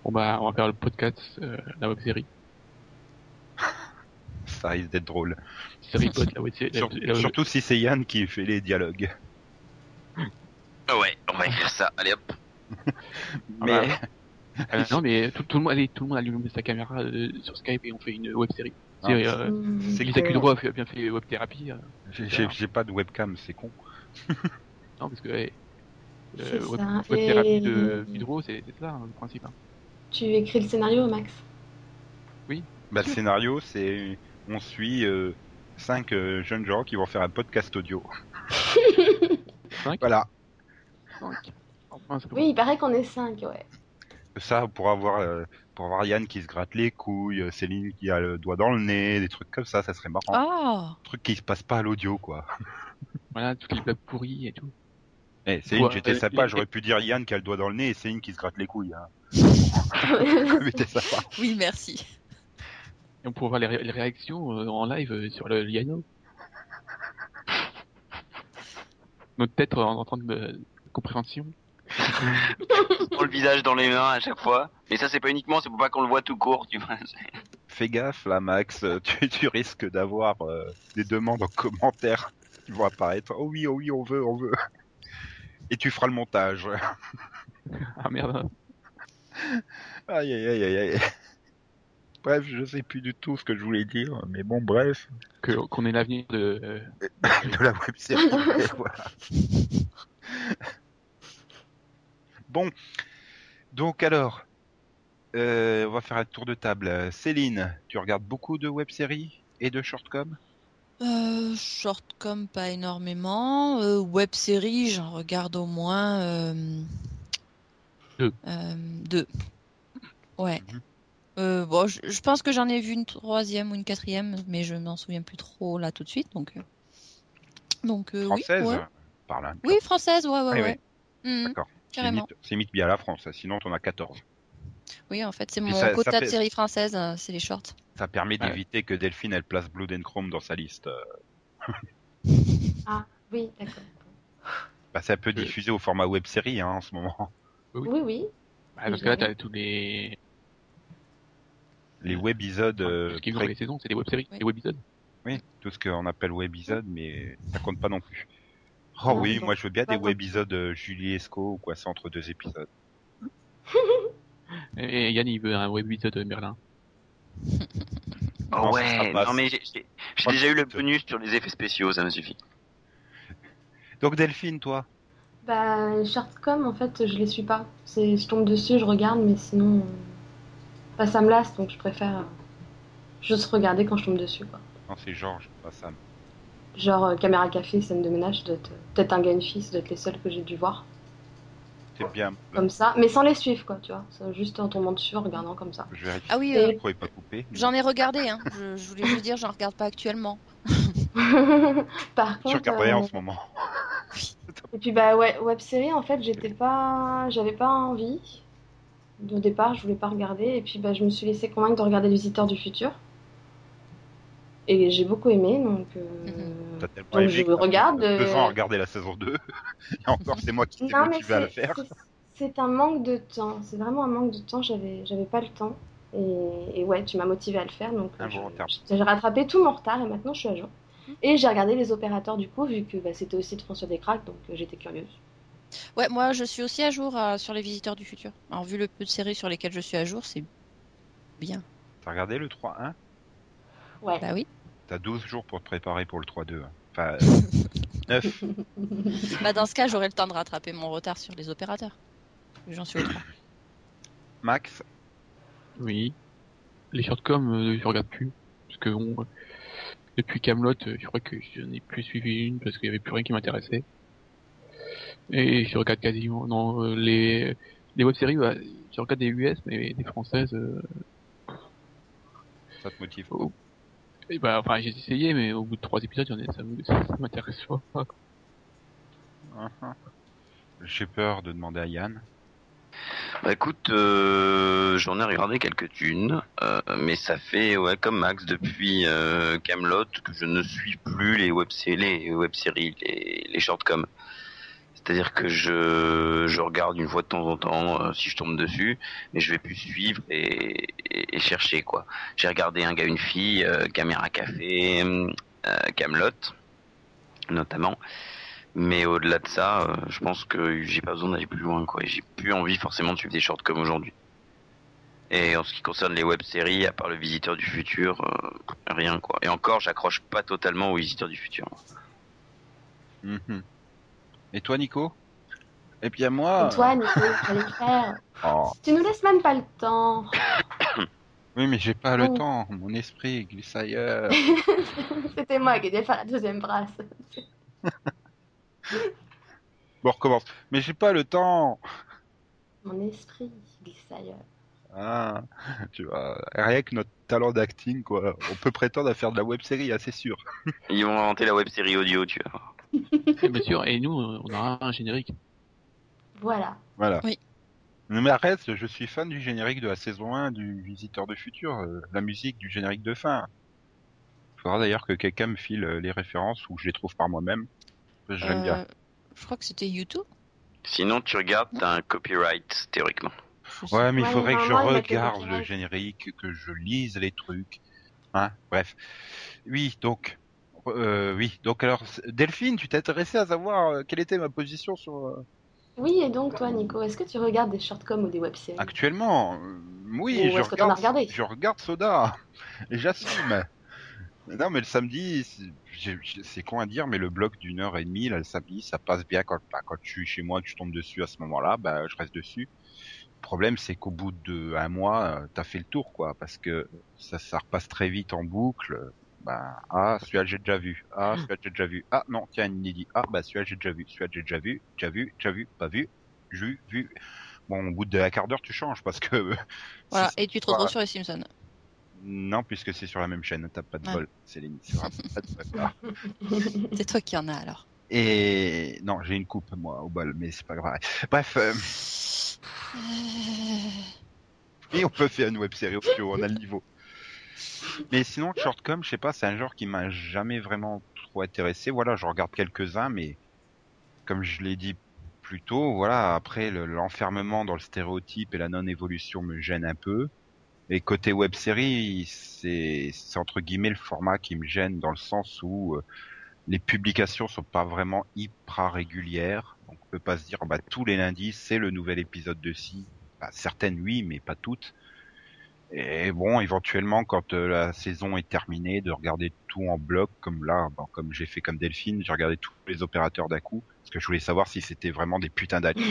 Bon bah, on va faire le podcast, euh, la web série. Ça risque d'être drôle. Série. la- Sur- la- surtout si c'est Yann qui fait les dialogues. Ah Ouais, on va écrire ça. Allez hop. (laughs) Mais (laughs) Euh, non mais tout, tout le monde, allez, tout le monde allume sa caméra euh, sur Skype et on fait une web série. Ah. C'est, euh, c'est Lisa con. Kudrow a fait- bien fait web thérapie. euh, j'ai- pas de webcam, c'est con. (laughs) non parce que ouais, C'est euh, web, ça. web thérapie de Et- Kudrow, c'est c'est ça hein, le principe. hein. tu écris le scénario, Max? Bah, le scénario, c'est on suit euh, cinq euh, jeunes gens qui vont faire un podcast audio. (laughs) Cinq Voilà. Cinq. Oh, mince, Oui, il paraît qu'on est 5, ouais. Ça pour avoir euh, pour avoir Yann qui se gratte les couilles, euh, Céline qui a le doigt dans le nez, des trucs comme ça, ça serait marrant. Ah, Truc qui se passe pas à l'audio quoi. (laughs) Voilà, toutes les blagues pourries et tout. Eh, Céline, Ouais, j'étais euh, sympa, j'aurais pu dire Yann qui a le doigt dans le nez et Céline qui se gratte les couilles. Hein. (laughs) Sympa. oui, merci. Et on pourra voir les, ré- les réactions euh, en live euh, sur le Liano. Notre tête en, en train de compréhension. (laughs) On le visage dans les mains à chaque fois. Mais ça, c'est pas uniquement, c'est pour pas qu'on le voit tout court, tu vois. (laughs) Fais gaffe là, Max, euh, tu, tu risques d'avoir euh, des demandes en commentaire qui vont apparaître. Oh oui, oh oui, on veut, on veut. Et tu feras le montage. Ah merde. Aïe, aïe, aïe, aïe, aïe. Bref, je sais plus du tout ce que je voulais dire, mais bon, bref. Que, qu'on est l'avenir de... euh, (laughs) de la web série. (laughs) voilà. Bon, donc alors, euh, on va faire un tour de table. Céline, tu regardes beaucoup de web séries et de shortcom? Euh, shortcom, pas énormément. Euh, web série, j'en regarde au moins euh, Deux. euh, deux. Ouais. Euh, bon, je, je pense que j'en ai vu une troisième ou une quatrième, mais je m'en souviens plus trop là tout de suite. Donc, euh, donc euh, oui, Française ouais. Par là. Oui, française, ouais, ouais, Oui, ouais. Mhm, D'accord. C'est carrément. C'est limite bien la France, hein, sinon t'en as 14. Oui, en fait, c'est mon ça- ça quota de françaises, euh, c'est les shorts. Ça permet Ouais. d'éviter que Delphine elle place Blood and Chrome dans sa liste. Euh, (laughs) Oui, d'accord. Bah, c'est un peu diffusé au format web série hein, en ce moment. Oui, oui. bah, parce que là, t'as tous les... Les webisodes. euh, ce qui est dans pré- les saisons, c'est des web-séries, Oui. des webisodes. Oui, tout ce qu'on appelle webisode, mais ça compte pas non plus. Oh Non, oui, moi je veux bien des webisodes euh, Julie Esco ou quoi, c'est entre deux épisodes. (laughs) Et Yann, il veut un webisode de Merlin. Oh ouais, non mais j'ai- déjà eu le bonus sur les effets spéciaux, ça me suffit. Donc Delphine, toi? Bah, Shortcom, en fait, je les suis pas. C'est, je tombe dessus, je regarde, mais sinon, euh, bah, ça me lasse, donc je préfère euh, juste regarder quand je tombe dessus, quoi. Non, c'est Georges, pas Sam. Genre euh, Caméra Café, scène de ménage, euh, peut-être un gars et une fille, ça doit être les seuls que j'ai dû voir. C'est bien. Comme ça, mais sans les suivre, quoi, tu vois. C'est juste en tombant dessus, en regardant comme ça. Je vérifie Ah oui, euh, pas coupé. j'en ai regardé. Hein. (laughs) Je, je voulais juste dire, j'en regarde pas actuellement. (laughs) Par Je contre. regarde rien euh, en ce moment. (laughs) Et puis bah ouais, web série en fait j'étais pas, j'avais pas envie. Au départ je voulais pas regarder et puis bah je me suis laissé convaincre de regarder Le Visiteur du futur. Et j'ai beaucoup aimé donc. euh, T'as tellement Donc, aimé je que t'as regarde, mis Deux euh, ans à regarder la saison 2. (laughs) Et encore, c'est moi qui t'ai Non mais motivé à le c'est- faire. c'est- c'est un manque de temps. C'est vraiment un manque de temps. J'avais j'avais pas le temps. Et, et ouais, tu m'as motivé à le faire donc euh, je- j'ai rattrapé tout mon retard et maintenant je suis à jour. Et j'ai regardé les opérateurs du coup vu que bah, c'était aussi de François Descraques donc euh, j'étais curieuse. Ouais, moi je suis aussi à jour euh, sur les visiteurs du futur. Alors vu le peu de séries sur lesquelles je suis à jour, c'est bien. T'as regardé le 3-1 Ouais. Bah oui. T'as 12 jours pour te préparer pour le 3-2. hein. Enfin, (laughs) 9. (laughs) Bah dans ce cas, j'aurai le temps de rattraper mon retard sur les opérateurs. J'en suis au 3. Max? Oui. Les shortcoms, euh, je regarde plus. Parce que bon, euh, depuis Camelot, je crois que j'en ai plus suivi une parce qu'il y avait plus rien qui m'intéressait. Et je regarde quasiment, non, euh, les, les web-séries, ouais, je regarde des US, mais des françaises, euh, Ça te motive oh. et bah, enfin, j'ai essayé, mais au bout de trois épisodes, j'en ai, ça, me- ça, ça m'intéresse pas. Mhm. J'ai peur de demander à Yann. Bah écoute, euh, j'en ai regardé quelques-unes, euh, mais ça fait ouais comme Max depuis euh, Camelot que je ne suis plus les web les web séries, les, les shortcoms. C'est-à-dire que je, je regarde une fois de temps en temps euh, si je tombe dessus, mais je vais plus suivre et, chercher quoi. J'ai regardé un gars une fille, euh, Caméra Café, euh, Camelot notamment. Mais au-delà de ça, euh, je pense que j'ai pas besoin d'aller plus loin, quoi. J'ai plus envie forcément de suivre des shorts comme aujourd'hui. Et en ce qui concerne les web-séries, à part le Visiteur du Futur, rien, quoi. Et encore, j'accroche pas totalement au Visiteur du Futur. Mhm. Et toi, Nico? Et bien moi. Et toi Nico, j'allais le faire. (laughs) Oh. Tu nous laisses même pas le temps. (coughs) Oui, mais j'ai pas le Oh. temps. Mon esprit glisse ailleurs. (laughs) C'était moi qui ai fait la deuxième phrase. (laughs) Bon, on recommence. Mais j'ai pas le temps. Mon esprit glisse ailleurs. Ah, (laughs) tu vois, rien que notre talent d'acting, quoi. On peut prétendre à faire de la web série, assez sûr. (laughs) Ils vont inventer la web série audio, tu vois. (laughs) Bien sûr, et nous, on aura un générique. Voilà. Voilà. Oui. Mais arrête, je suis fan du générique de la saison 1 du Visiteur de Futur, euh, la musique du générique de fin. Faudra d'ailleurs que quelqu'un me file euh, les références ou je les trouve par moi-même. J'aime bien. Euh, Je crois que c'était YouTube. Sinon, tu regardes, t'as un copyright, théoriquement. Je Ouais, mais il faudrait que je regarde le générique, que je lise les trucs. Hein, bref. Oui, donc, euh, oui, donc alors, Delphine, tu t'es intéressé à savoir euh, quelle était ma position sur euh, Oui, et donc toi, Nico, est-ce que tu regardes des shortcoms ou des web-séries? Actuellement Oui, Ou je est-ce que as regarde, regardé? je regarde Soda (laughs) et j'assume. non, mais le samedi, c'est- con à dire, mais le bloc d'une heure et demie, là, le samedi, ça passe bien quand, bah, quand je suis chez moi, que je tombe dessus à ce moment-là, bah, je reste dessus. Le problème, c'est qu'au bout de un mois, euh, t'as fait le tour, quoi, parce que ça, ça repasse très vite en boucle. Bah, ah, celui-là, j'ai déjà vu. Ah, celui-là, j'ai déjà vu. Ah, non, tiens, un inédit. Ah, bah, celui-là, j'ai déjà vu. Celui-là, j'ai déjà vu. Déjà vu, déjà vu, pas vu. Vu, vu. Bon, au bout de un quart d'heure, tu changes, parce que... (laughs) Voilà, et tu te retrouves sur les Simpsons. Non, puisque c'est sur la même chaîne, t'as pas de bol. Ah. (laughs) C'est toi qui en as alors. Et non, j'ai une coupe, moi, au bol, mais c'est pas grave. Bref, euh, et on peut faire une web série audio, on a le niveau. Mais sinon, shortcom, je sais pas, c'est un genre qui m'a jamais vraiment trop intéressé. Voilà, je regarde quelques-uns, mais comme je l'ai dit plus tôt, voilà, après le- l'enfermement dans le stéréotype et la non-évolution me gêne un peu. Et côté web série, c'est c'est entre guillemets le format qui me gêne dans le sens où euh, les publications sont pas vraiment hyper régulières. Donc on peut pas se dire bah tous les lundis c'est le nouvel épisode de ci. Bah, certaines oui, mais pas toutes. Et bon, éventuellement quand euh, la saison est terminée, de regarder tout en bloc comme là, bon, comme j'ai fait comme Delphine, j'ai regardé tous les opérateurs d'un coup parce que je voulais savoir si c'était vraiment des putains d'années.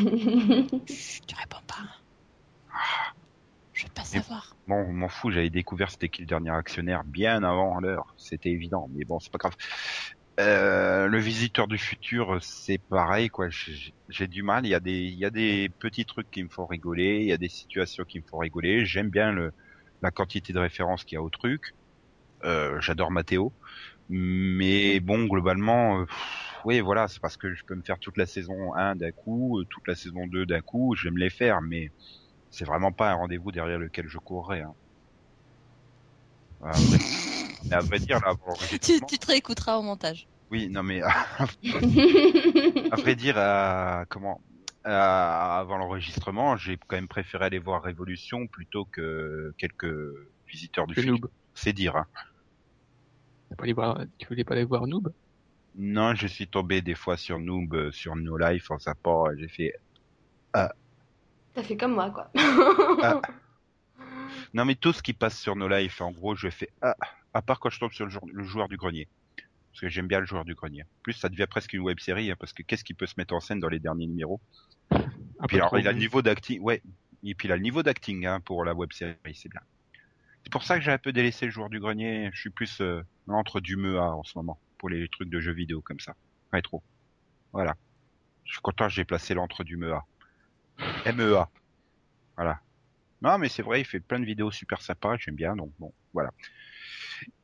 Chut, (laughs) tu réponds pas. Je veux pas savoir. Bon, m'en fous, j'avais découvert c'était qui le dernier actionnaire bien avant l'heure. C'était évident, mais bon, c'est pas grave. Euh, le visiteur du futur, c'est pareil, quoi. J'ai du mal. Il y a des, il y a des petits trucs qui me font rigoler. Il y a des situations qui me font rigoler. J'aime bien le, la quantité de références qu'il y a au truc. Euh, J'adore Mathéo. Mais bon, globalement, euh, oui, voilà, c'est parce que je peux me faire toute la saison 1 d'un coup, euh, toute la saison 2 d'un coup. J'aime les faire, mais c'est vraiment pas un rendez-vous derrière lequel je courrais. Hein. À vrai, mais à vrai dire, là, avant Tu, l'enregistrement- tu te réécouteras au montage. oui, non mais (laughs) (laughs) à vrai dire, comment avant l'enregistrement, j'ai quand même préféré aller voir Révolution plutôt que quelques visiteurs du. Noob. C'est dire. Hein. Voir, tu voulais pas aller voir Noob? Non, je suis tombé des fois sur Noob, euh, sur No Life en zappant. et J'ai fait. T'as fait comme moi, quoi. Ah. (laughs) Non mais tout ce qui passe sur No Life, en gros, je fais. Ah, à part quand je tombe sur le, jour- le joueur du grenier. Parce que j'aime bien le joueur du grenier. En plus, ça devient presque une web série, hein, parce que qu'est-ce qui peut se mettre en scène dans les derniers numéros? Un Puis alors, il a le niveau d'acting, ouais. Et puis il a le niveau d'acting hein, pour la web série, c'est bien. C'est pour ça que j'ai un peu délaissé le joueur du grenier. Je suis plus euh, entre du MEA en ce moment pour les trucs de jeux vidéo comme ça, rétro. Voilà. Je suis content, j'ai placé l'entre du MEA. MEA. Voilà. Non, mais c'est vrai, il fait plein de vidéos super sympas, j'aime bien, donc bon, voilà.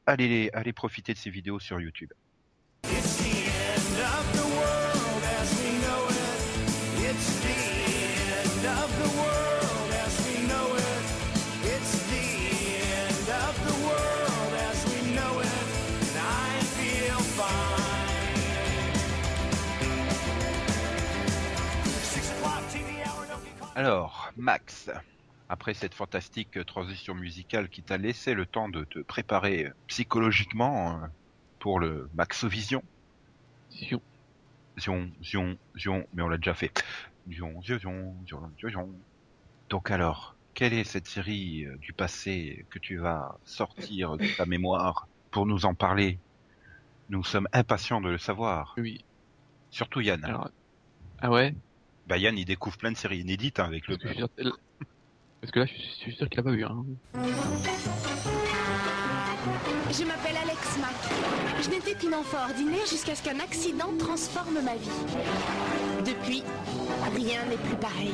Allez, allez profiter de ces vidéos sur YouTube. Alors, Max, après cette fantastique euh, transition musicale qui t'a laissé le temps de te préparer euh, psychologiquement euh, pour le Maxovision, Zion. Zion, Zion, Zion, mais on l'a déjà fait. Zion, Zion, Zion, Zion, Zion. Donc alors, quelle est cette série du passé que tu vas sortir de ta mémoire pour nous en parler? Nous sommes impatients de le savoir. Oui. Surtout Yann. Alors, ah ouais? Bah Yann, il découvre plein de séries inédites hein, avec le... Parce que là, je suis, je suis sûr qu'il a pas vu. Hein. Je m'appelle Alex Mack. Je n'étais qu'une enfant ordinaire jusqu'à ce qu'un accident transforme ma vie. Depuis, rien n'est plus pareil.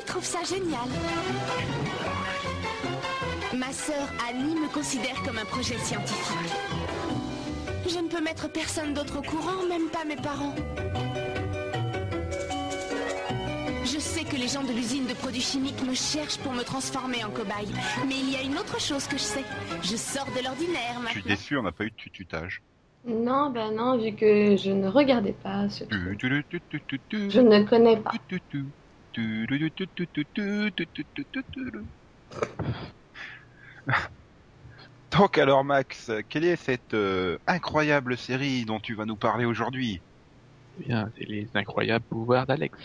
Ami, trouve ça génial. Ma sœur Annie me considère comme un projet scientifique. Je ne peux mettre personne d'autre au courant, même pas mes parents. Je sais que les gens de l'usine de produits chimiques me cherchent pour me transformer en cobaye. Mais il y a une autre chose que je sais. Je sors de l'ordinaire Je suis déçu, on n'a pas eu de tututage. Non, ben non, vu que je ne regardais pas ce truc. Tu, tu, tu, Je ne connais pas. (laughs) Donc alors Max, quelle est cette euh, incroyable série dont tu vas nous parler aujourd'hui? Eh bien, c'est les incroyables pouvoirs d'Alex.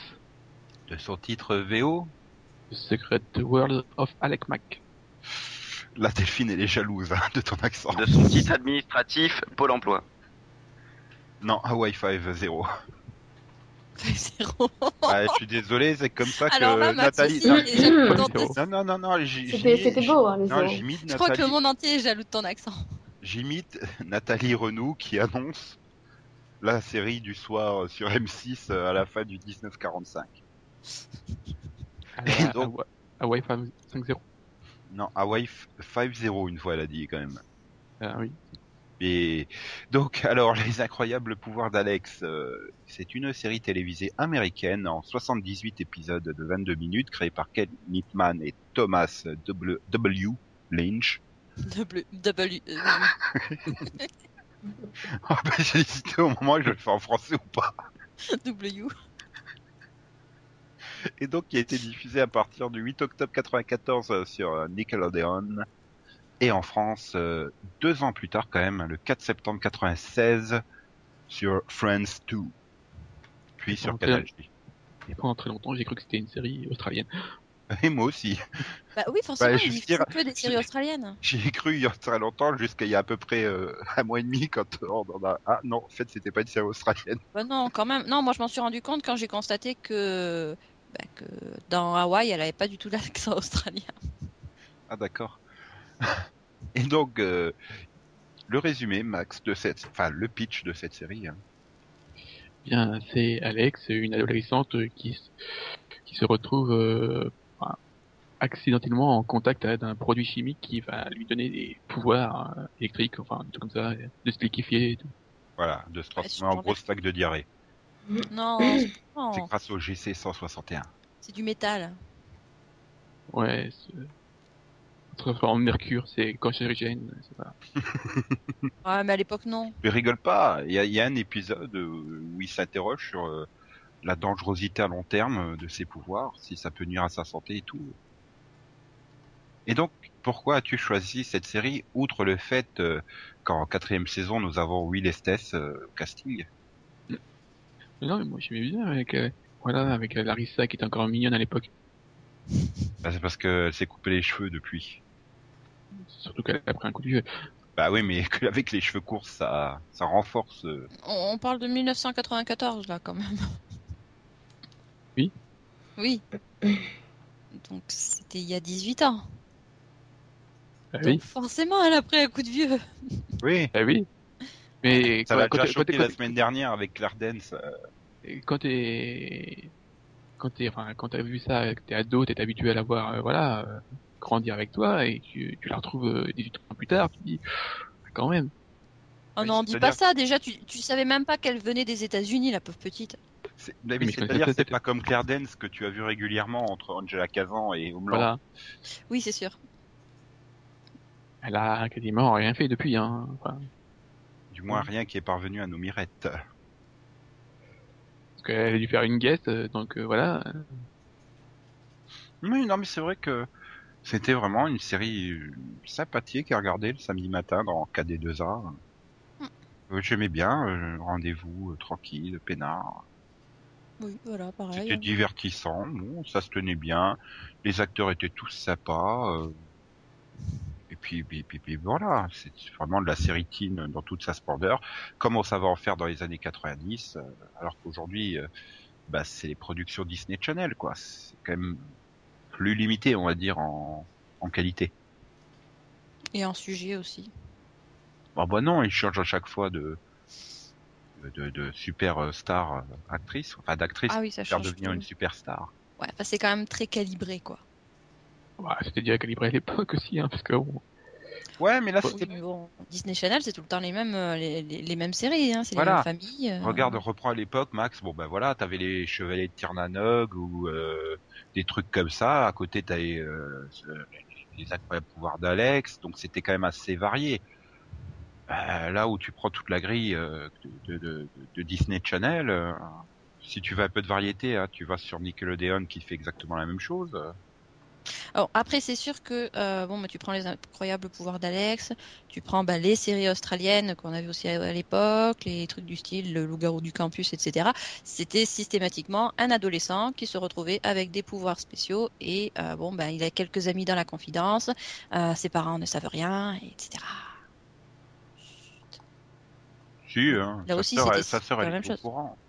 De son titre VO The Secret World of Alec Mac. La Delphine, elle est jalouse hein, de ton accent. De son site administratif Pôle emploi. Non, Hawaii 5 0. 0. Ah, je suis désolé, c'est comme ça que Alors là, Nathalie. Aussi, non, non, non, non, c'était beau. Hein, les non, je crois que le monde entier est jaloux de ton accent. J'imite (laughs) Nathalie Renaud qui annonce la série du soir sur M6 à la fin du 1945. Et donc... 5-0 Non, Hawaii 5-0 une fois elle a dit quand même. Ah oui. Et donc, (laughs) alors, les incroyables pouvoirs d'Alex, euh, c'est une série télévisée américaine en 78 épisodes de 22 minutes, créée par Ken Nittman et Thomas W. W. Lynch. W. W. euh, (laughs) ben, J'ai hésité au moment où je le fais en français ou pas. W. Et donc, qui a été diffusé à partir du 8 octobre 94 euh, sur euh, Nickelodeon. Et en France, euh, deux ans plus tard quand même, le 4 septembre 96 sur Friends 2. Puis sur. Canal J. Et pendant très longtemps, j'ai cru que c'était une série australienne. (laughs) Et moi aussi. Bah oui, forcément, Bah, il veux dire- que des séries australiennes. J'y ai cru il y a très longtemps, jusqu'à il y a à peu près euh, un mois et demi, quand on en a... Ah non, en fait, c'était pas une série australienne. Bah non, quand même. Non, moi je m'en suis rendu compte quand j'ai constaté que, bah, que dans Hawaï, elle avait pas du tout l'accent (laughs) australien. Ah d'accord. (laughs) Et donc, euh, le résumé, Max, de cette... Enfin, le pitch de cette série. hein. Bien, c'est Alex, une adolescente qui, se retrouve euh, accidentellement en contact avec un produit chimique qui va lui donner des pouvoirs euh, électriques, enfin, trucs comme ça, de se liquéfier et tout. Voilà, de se transformer super en grosse sac de diarrhée. Non, (coughs) non, C'est grâce au GC 161. c'est du métal. Ouais, c'est- transforme en mercure, c'est cancérigène, c'est pas... Ouais, (laughs) mais à l'époque, non. Mais rigole pas, il y a, il y a un épisode où il s'interroge sur euh, la dangerosité à long terme euh, de ses pouvoirs, si ça peut nuire à sa santé et tout. Et donc, pourquoi as-tu choisi cette série, outre le fait euh, qu'en quatrième saison, nous avons Will Estes euh, au casting? Non, mais moi j'aimais bien avec, euh, voilà, avec euh, Larissa qui était encore mignonne à l'époque. Bah, C'est parce qu'elle s'est coupé les cheveux depuis. Surtout qu'elle a pris un coup de vieux. Bah oui, mais (laughs) avec les cheveux courts, ça, ça renforce... euh, On, parle de 1994 là, quand même. Oui. Oui. Donc c'était il y a 18 ans. Ah Donc oui, forcément, elle a pris un coup de vieux. Oui, ah oui. Mais ça quand, l'a quand déjà choqué quand la semaine dernière avec Claire Dance. euh, quand t'es, quand t'es, enfin, quand t'as vu ça, que t'es ado, t'es habitué à la voir, euh, voilà, euh, grandir avec toi, et tu, tu la retrouves euh, 18 ans plus tard, tu te dis, ah, quand même. Oh non, dis c'est-à-dire- pas ça. Déjà, tu, tu savais même pas qu'elle venait des États-Unis, la pauvre petite. C'est-à-dire, c'est- pas comme Claire Dance que tu as vu régulièrement entre Angela Kazan et Homeland. Voilà. Oui, c'est sûr. Elle a quasiment rien fait depuis, hein. Enfin, Du moins, rien qui est parvenu à nos mirettes. parce qu'elle a dû faire une guest, euh, donc euh, voilà. Oui, non, mais c'est vrai que C'était vraiment une série sympathique à regarder le samedi matin dans KD2A. Euh, J'aimais bien, euh, rendez-vous euh, tranquille, peinard. Oui, voilà, pareil. C'était divertissant, bon, ça se tenait bien, les acteurs étaient tous sympas. et puis, puis, puis, puis voilà, c'est vraiment de la série teen dans toute sa splendeur, comme on savait en faire dans les années 90, euh, alors qu'aujourd'hui, bah, c'est les productions Disney Channel, quoi. C'est quand même plus limité, on va dire, en, en qualité. Et en sujet aussi. Bah, bah non, ils changent à chaque fois de de, de super star euh, actrice, enfin d'actrice, Ah oui, ça faire change. devenir tout. une superstar. Ouais, enfin, c'est quand même très calibré, quoi. Ouais, c'était déjà calibré à l'époque aussi, hein, parce que bon, Ouais, mais là, c'était Oui, bon, Disney Channel, c'est tout le temps les mêmes, euh, les, les, les mêmes séries, hein, c'est Voilà. les mêmes familles. euh. Regarde, reprends à l'époque, Max. Bon ben voilà, t'avais les Chevaliers de Tirnanog ou euh, des trucs comme ça. À côté, t'avais euh, les incroyables pouvoirs d'Alex. Donc c'était quand même assez varié. Euh, là où tu prends toute la grille euh, de, de, de- de Disney Channel, si tu veux un peu de variété, hein, tu vas sur Nickelodeon qui fait exactement la même chose. Alors, après, c'est sûr que euh, bon, bah, tu prends les incroyables pouvoirs d'Alex, tu prends bah, les séries australiennes qu'on avait aussi à, à l'époque, les trucs du style le loup-garou du campus, etc. C'était systématiquement un adolescent qui se retrouvait avec des pouvoirs spéciaux et euh, bon, bah, il a quelques amis dans la confidence, euh, ses parents ne savent rien, etc. Si, hein, Là sa aussi, sœur, c'était elle- sa sœur, la elle même est au chose. courant.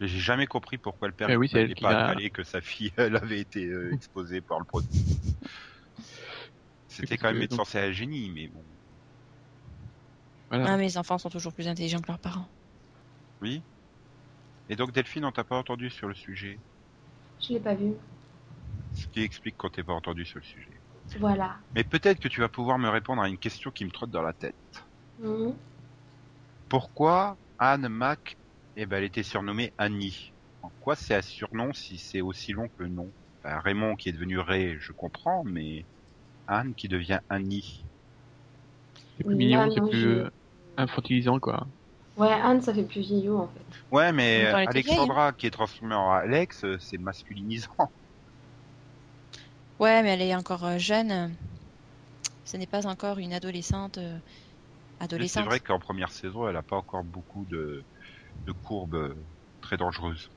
J'ai jamais compris pourquoi le père Eh oui, pas avalé que sa fille (laughs) elle avait été euh, exposée par le produit. C'était quand même être donc- censé un génie, mais bon. voilà. Ah, les enfants sont toujours plus intelligents que leurs parents. Oui. Et donc Delphine, on t'a pas entendu sur le sujet? Je l'ai pas vu. Ce qui explique qu'on t'ait pas entendu sur le sujet. Voilà. Mais peut-être que tu vas pouvoir me répondre à une question qui me trotte dans la tête. Mhm. Pourquoi Anne Mac, eh ben, elle était surnommée Annie En quoi c'est un surnom si c'est aussi long que le nom? Raymond qui est devenu Ray, je comprends, mais Anne qui devient Annie. C'est plus mignon, c'est plus je- euh, infantilisant, quoi. Ouais, Anne, ça fait plus vieillot en fait. Ouais, mais Alexandra qui est transformée en Alex, euh, c'est masculinisant. Ouais, mais elle est encore euh, jeune. Ce n'est pas encore une adolescente. euh, Mais C'est adolescente. vrai qu'en première saison, elle a pas encore beaucoup de, de courbes euh, très dangereuses.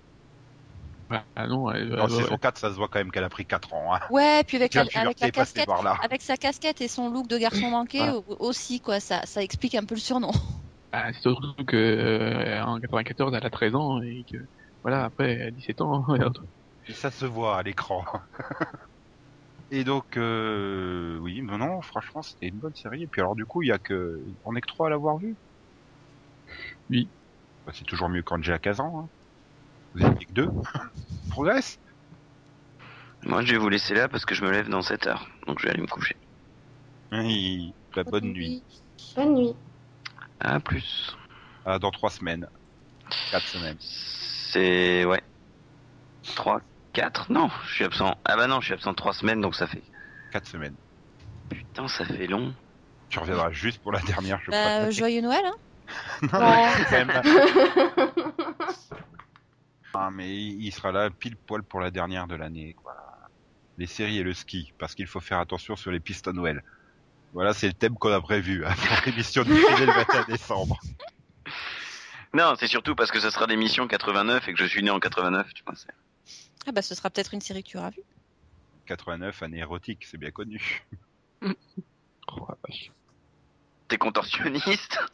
Bah, ah non, elle, Dans elle- saison 4, ça se voit quand même qu'elle a pris 4 ans. Hein. Ouais, puis avec, la, avec casquette, avec sa casquette et son look de garçon manqué Voilà. aussi, quoi. Ça, ça explique un peu le surnom. bah, c'est surtout que euh, en 94, elle a 13 ans et que voilà, après, elle a 17 ans. (laughs) Et ça se voit à l'écran. (laughs) Et donc, euh, oui, mais non, franchement, c'était une bonne série. Et puis alors, du coup, il y a que, on est que trois à l'avoir vu. Oui. Bah, c'est toujours mieux qu'Angela Kazan. Hein. Vous étiez que deux. (laughs) Progresse. Moi, je vais vous laisser là parce que je me lève dans 7 heures. Donc, je vais aller me coucher. Oui, la bonne nuit. Bonne nuit. À plus. Ah, dans trois semaines. Quatre semaines. C'est... Ouais. 3, 4 Non, je suis absent. Ah bah non, je suis absent 3 semaines, donc ça fait... Quatre semaines. Putain, ça fait long. Tu reviendras juste pour la dernière, je Bah, crois. joyeux Noël, hein. Non, (laughs) Ouais. mais quand même. Ah, mais il sera là pile poil pour la dernière de l'année, quoi. Les séries et le ski, parce qu'il faut faire attention sur les pistes à Noël. Voilà, c'est le thème qu'on a prévu hein, pour l'émission diffusée le 21 décembre. (laughs) Non, c'est surtout parce que ce sera l'émission 89 et que je suis né en 89, tu vois. c'est- Ah bah, ce sera peut-être une série que tu auras vue. 89, année érotique, c'est bien connu. (laughs) Oh, la vache. T'es contorsionniste (laughs)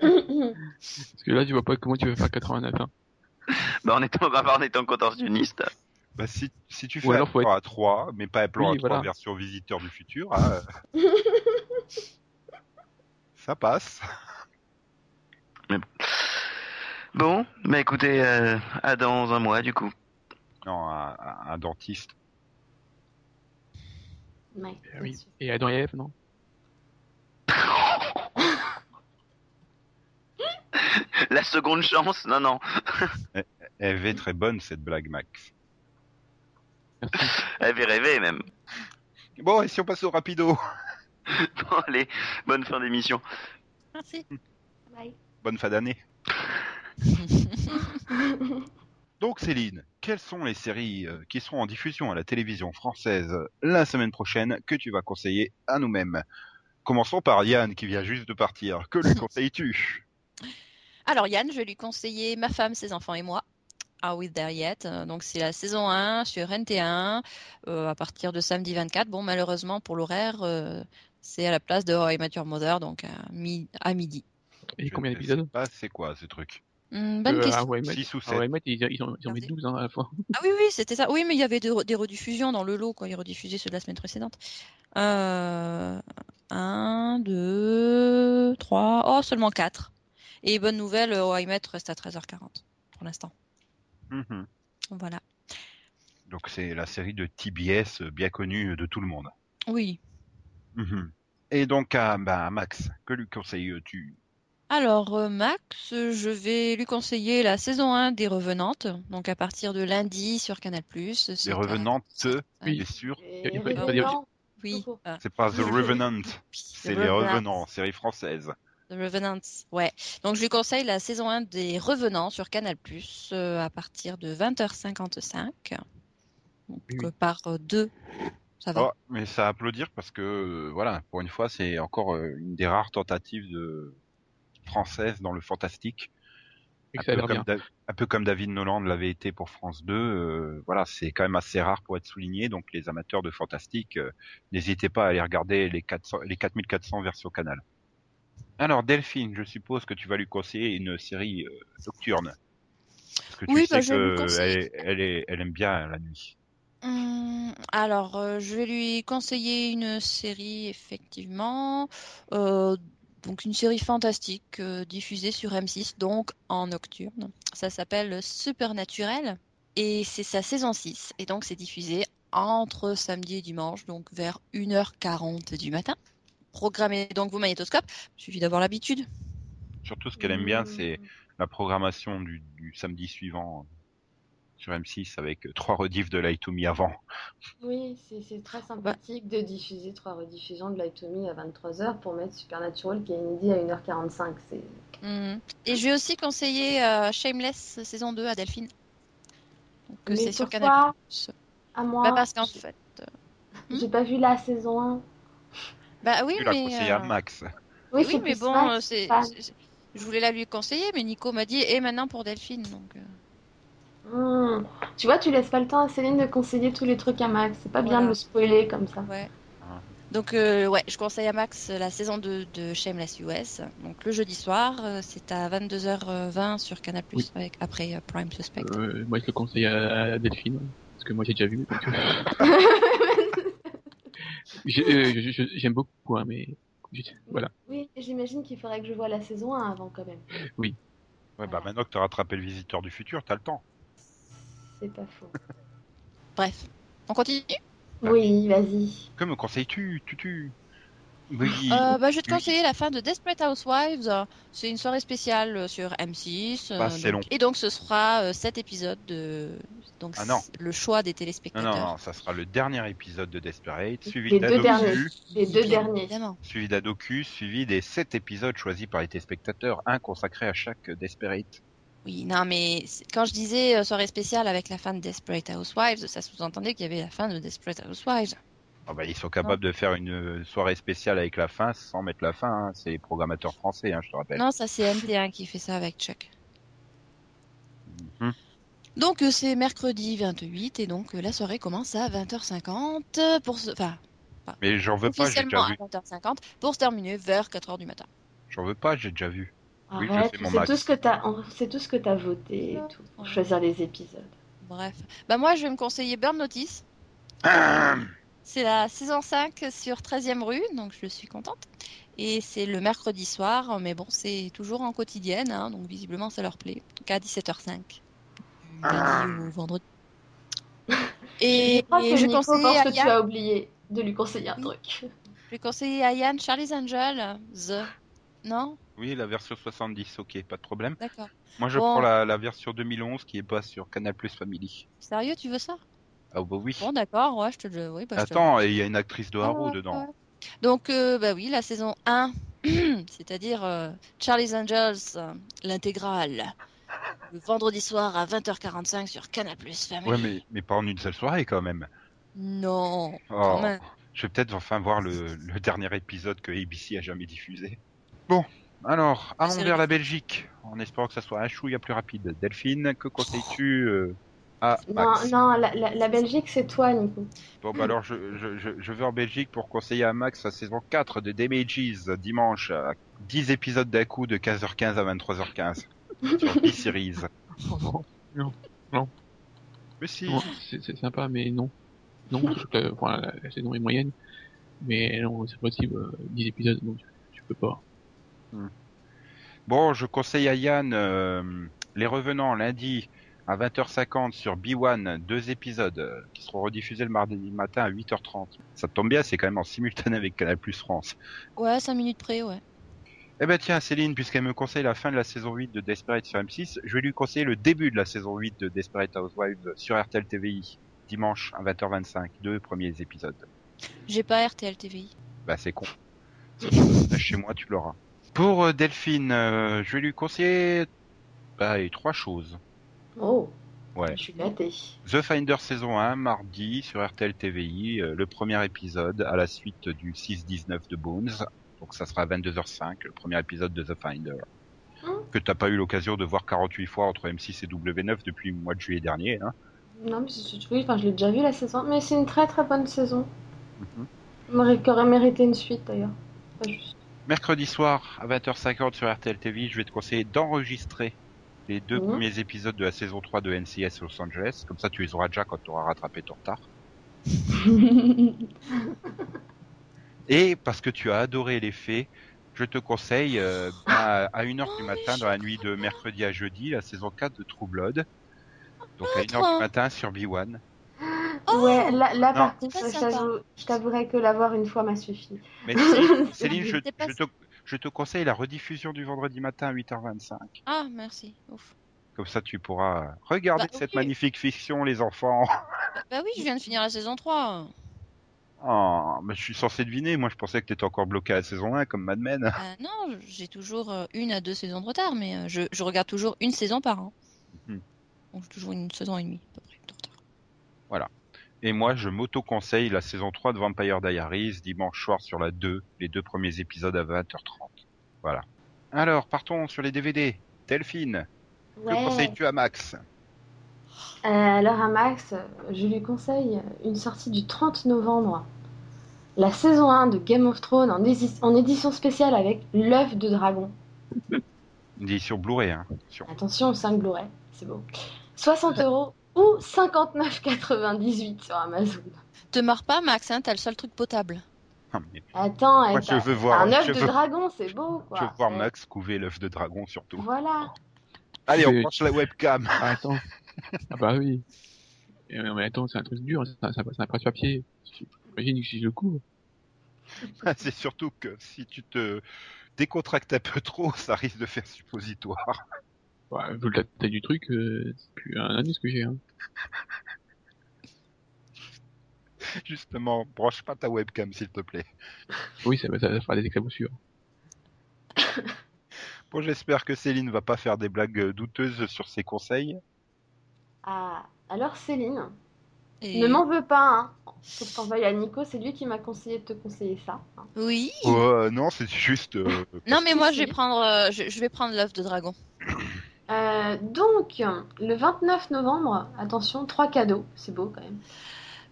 Parce que là, tu vois pas comment tu veux faire 89. Hein. Bah en étant, bah, en étant contorsionniste. Bah, si, si tu fais Ou un plan à 3, mais pas un plan Oui, à 3 voilà. version visiteur du futur, hein, euh, (laughs) ça passe. Bon, bah écoutez, euh, à dans un mois du coup. Non, un, dentiste. Ouais, Eh oui. Et Adam et Ève, non? (laughs) La seconde chance Non, non. (laughs) Elle est très bonne, cette blague, Max. (laughs) Elle avait rêvé même. Bon, et si on passe au rapido Bon, allez, bonne fin d'émission. Merci. Bye. Bonne fin d'année. Donc Céline, quelles sont les séries euh, qui seront en diffusion à la télévision française euh, la semaine prochaine que tu vas conseiller à nous-mêmes? Commençons par Yann qui vient juste de partir. Que lui conseilles-tu? Alors Yann, je vais lui conseiller Ma femme, ses enfants et moi. Are We There Yet Euh, Donc c'est la saison 1 sur NT1 euh, à partir de samedi 24. Bon malheureusement pour l'horaire, euh, c'est à la place de Met Your Mother, donc à, mi- à midi. Et combien d'épisodes c'est quoi ce truc Hum, bonne Euh, question. How I Met- Six ou How sept I Met, ils, ils ont, ils ont mis Regardez. 12 hein, à la fois. Ah oui, oui, c'était ça. Oui, mais il y avait des, re- des rediffusions dans le lot, quoi. Ils rediffusaient ceux de la semaine précédente. Euh, un, deux, trois, oh, seulement quatre. Et bonne nouvelle, How I Met reste à 13h40 pour l'instant. Mhm. Voilà. Donc c'est la série de TBS euh, bien connue de tout le monde. Oui. Mhm. Et donc à, bah, à Max, que lui conseilles-tu? Alors, euh, Max, euh, je vais lui conseiller la saison 1 des Revenantes, donc à partir de lundi sur Canal+. Les Revenantes, Oui. bien sûr. Oui, C'est pas The Revenant, c'est les. Revenants, série française. The Revenants, ouais. Donc je lui conseille la saison 1 des Revenants sur Canal+, euh, à partir de 20h55. Donc Oui. euh, par euh, deux, ça va. Oh, mais ça applaudir parce que euh, voilà, pour une fois, c'est encore euh, une des rares tentatives de françaises dans le fantastique. Un peu, comme bien. Da- un peu comme David Noland l'avait été pour France 2. euh, voilà, c'est quand même assez rare pour être souligné. Donc les amateurs de fantastique, euh, n'hésitez pas à aller regarder les 400, les 4400 versions Canal. Alors Delphine, je suppose que tu vas lui conseiller une série euh, nocturne. Parce que tu Oui, sais bah, je lui que elle, elle, est- elle aime bien la nuit. Hum, alors, euh, je vais lui conseiller une série, effectivement. Euh, donc, une série fantastique diffusée sur M6, donc en nocturne. Ça s'appelle Supernatural et c'est sa saison 6. Et donc, c'est diffusé entre samedi et dimanche, donc vers 1h40 du matin. Programmez donc vos magnétoscopes. Il suffit d'avoir l'habitude. Surtout ce qu'elle aime bien, Mmh. c'est la programmation du, du samedi suivant sur M6 avec euh, trois rediffs de Light to Me avant. Oui, c'est très sympathique de diffuser trois rediffusions de Light to Me à 23h pour mettre Supernatural qui est inédit à 1h45. C'est Mhm. Et je vais aussi conseiller euh, Shameless saison 2 à Delphine. Donc, euh, c'est sur Canal+. à moi. Bah parce qu'en fait, j'ai pas vu la saison 1. Bah oui, tu mais conseillé à euh, Max. Oui, mais bon, Max, euh, c'est, fan. c'est- c'est- je voulais la lui conseiller, mais Nico m'a dit et maintenant pour Delphine, donc. euh, Hmm. Tu vois, tu laisses pas le temps à Céline de conseiller tous les trucs à Max. C'est pas bien de le spoiler comme ça. ouais. Ah. Donc euh, ouais, je conseille à Max la saison 2 de Shameless US. Donc le jeudi soir, euh, c'est à 22h20 sur Canal+, Oui. avec après euh, Prime Suspect. Euh, moi, je le conseille à, à Delphine. Parce que moi, j'ai déjà vu. donc, (laughs) euh, j'ai- euh, je- je- J'aime beaucoup, hein, mais voilà. Oui, j'imagine qu'il faudrait que je voie la saison 1 avant quand même. Ouais, bah maintenant que tu as rattrapé le visiteur du futur, t'as le temps. C'est pas faux. Bref, on continue? Oui, vas-y. Que me conseilles-tu? Tu, tu Oui. Euh, bah, je vais te Oui. conseiller la fin de Desperate Housewives. C'est une soirée spéciale euh, sur M6. euh, Bah, donc- long. Et donc, ce sera euh, sept épisodes de donc Ah non. c'est le choix des non, téléspectateurs. non, non, ça sera le dernier épisode de Desperate, suivi Les deux derniers. d'Adocu, Les deux Bien derniers. Évidemment. suivi d'Adocu, suivi des sept épisodes choisis par les téléspectateurs, un consacré à chaque Desperate. Oui, non, mais quand je disais euh, soirée spéciale avec la fin de Desperate Housewives, ça sous-entendait qu'il y avait la fin de Desperate Housewives. Ah bah, ils sont capables de faire une euh, soirée spéciale avec la fin sans mettre la fin. hein. C'est les programmateurs français, hein, je te rappelle. Non, ça c'est NT1 qui fait ça avec Chuck. Mhm. Donc euh, c'est mercredi 28 et donc euh, la soirée commence à 20h50 pour se... enfin Mais j'en veux pas, j'ai déjà vu. à 20h50 pour se terminer vers 4h du matin. J'en veux pas, j'ai déjà vu. Oui, sais, mon c'est tout ce que t'as, c'est tout ce que t'as voté et tout pour choisir les épisodes. Bref. Bah moi je vais me conseiller Burn Notice. (clears throat) C'est la saison 5 sur 13e rue, donc je suis contente. Et c'est le mercredi soir, mais bon, c'est toujours en quotidienne, hein, donc visiblement ça leur plaît. Donc à 17h05. Du lundi au vendredi. (laughs) Et, je crois que et je Nico pense à que tu as oublié de lui conseiller un Oui. truc. je vais conseiller à Yann Charlie's Angel, The. Non? Oui, la version 70, ok, pas de problème. D'accord. Moi, je Bon. prends la, la version 2011 qui est pas sur Canal Plus Family. Sérieux, tu veux ça? Ah bah oui. Bon, d'accord, ouais, je te le. Oui, bah, Attends, et il y a une actrice de Haro Ouais, dedans. ouais. Donc, euh, bah oui, la saison 1, (clears throat) c'est-à-dire euh, Charlie's Angels, euh, l'intégrale, Le vendredi soir à 20h45 sur Canal+. Family. Ouais, mais, mais pas en une seule soirée quand même. Non, Oh, quand même. je vais peut-être enfin voir le, le dernier épisode que ABC a jamais diffusé. Bon, alors, allons vers la Belgique, en espérant que ça soit un chouïa plus rapide. Delphine, que conseilles-tu euh, à Non, non, la, la- la Belgique, c'est toi, Nico. Bon, bah alors, je, je, je, je vais en Belgique pour conseiller à Max la saison 4 de Damages, dimanche, à 10 épisodes d'un coup de 15h15 à 23h15, (laughs) sur B-Series. Oh, non, non, Mais si, non, c'est sympa, mais non. Non, parce que la, enfin, la, la saison est moyenne. Mais non, c'est possible, euh, 10 épisodes, donc tu, tu peux pas. Bon, je conseille à Yann euh, Les Revenants lundi à 20h50 sur B1, deux épisodes euh, qui seront rediffusés le mardi matin à 8h30. Ça tombe bien, c'est quand même en simultané avec Canal Plus France. Ouais, 5 minutes près, ouais. Eh ben tiens, Céline, puisqu'elle me conseille la fin de la saison 8 de Desperate sur M6, je vais lui conseiller le début de la saison 8 de Desperate Housewives sur RTL TVI, dimanche à 20h25, deux premiers épisodes. J'ai pas RTL TVI. Bah c'est con. Chez moi, tu l'auras. Pour euh, Delphine, euh, je vais lui conseiller bah, et trois choses. Oh, Ouais. je suis gâtée. The Finder saison 1, mardi sur RTL TVI, euh, le premier épisode à la suite du 6-19 de Bones. Donc ça sera à 22h05, le premier épisode de The Finder. Hmm. Que t'as pas eu l'occasion de voir 48 fois entre M6 et W9 depuis le mois de juillet dernier. Hein. Non, mais c'est- oui, enfin, je l'ai déjà vu la saison, mais c'est une très très bonne saison. M'aurait- Qui aurait mérité une suite d'ailleurs. Pas juste. Mercredi soir à 20h50 sur RTL TV, je vais te conseiller d'enregistrer les deux Mhm. premiers épisodes de la saison 3 de NCS Los Angeles. Comme ça, tu les auras déjà quand tu auras rattrapé ton retard. (laughs) Et parce que tu as adoré les faits, je te conseille euh, à, à 1h du matin dans la nuit de mercredi à jeudi la saison 4 de True Blood. Donc à 1h trop. du matin sur B1. Oh ouais, là, là par contre, je sympa. t'avoue- je t'avouerais que l'avoir une fois m'a suffi. Mais Céline, (laughs) je, je te, je te conseille la rediffusion du vendredi matin à 8h25. Ah, merci. Ouf. Comme ça, tu pourras regarder Bah, cette magnifique fiction, les enfants. Bah, bah oui, je viens de finir la saison 3. Oh, mais je suis censé deviner. Moi, je pensais que t'étais encore bloqué à la saison 1, comme Mad Men. Ah non, j'ai toujours euh, une à deux saisons de retard, mais euh, je, je regarde toujours une saison par an. Mhm. Donc toujours une saison et demie, à peu près, de retard. Et moi, je m'auto-conseille la saison 3 de Vampire Diaries, dimanche soir sur la 2, les deux premiers épisodes à 20h30. Voilà. Alors, partons sur les DVD. Delphine, que conseilles-tu à Max? Euh, alors à Max, je lui conseille une sortie du 30 novembre. La saison 1 de Game of Thrones en, en édition spéciale avec l'œuf de dragon. (laughs) Une édition Blu-ray, hein. Attention, 5 Blu-ray, c'est beau. 60 (laughs) euros ou 59,98 sur Amazon. Te marre pas, Max, hein, t'as le seul truc potable. Ah, mais Attends, Moi, eh, je veux voir- un œuf de veux- dragon, c'est beau quoi. je veux voir Eh, Max couver l'œuf de dragon, surtout. Voilà. Allez, on C'est- branche la webcam. Ah, attends. ah bah oui. Euh, mais attends, c'est un truc dur, c'est un, un presse-papier. Imagine que si je le couvre. (laughs) C'est surtout que si tu te décontractes un peu trop, ça risque de faire suppositoire. Bah, vu la taille du truc, euh, c'est plus un indice que j'ai. Hein. (laughs) Justement, branche pas ta webcam, s'il te plaît. Oui, ça, va- ça va faire des éclaboussures. (laughs) Bon, j'espère que Céline va pas faire des blagues euh, douteuses sur ses conseils. Ah, alors Céline, Et... ne m'en veux pas, hein. Faut que t'en veuilles à Nico, c'est lui qui m'a conseillé de te conseiller ça. hein. Oui. Euh, non, c'est juste. euh, Non, mais moi, je vais (laughs) prendre, euh, je, je vais prendre l'œuf de dragon. (coughs) Euh, donc, le 29 novembre, attention, trois cadeaux, c'est beau quand même.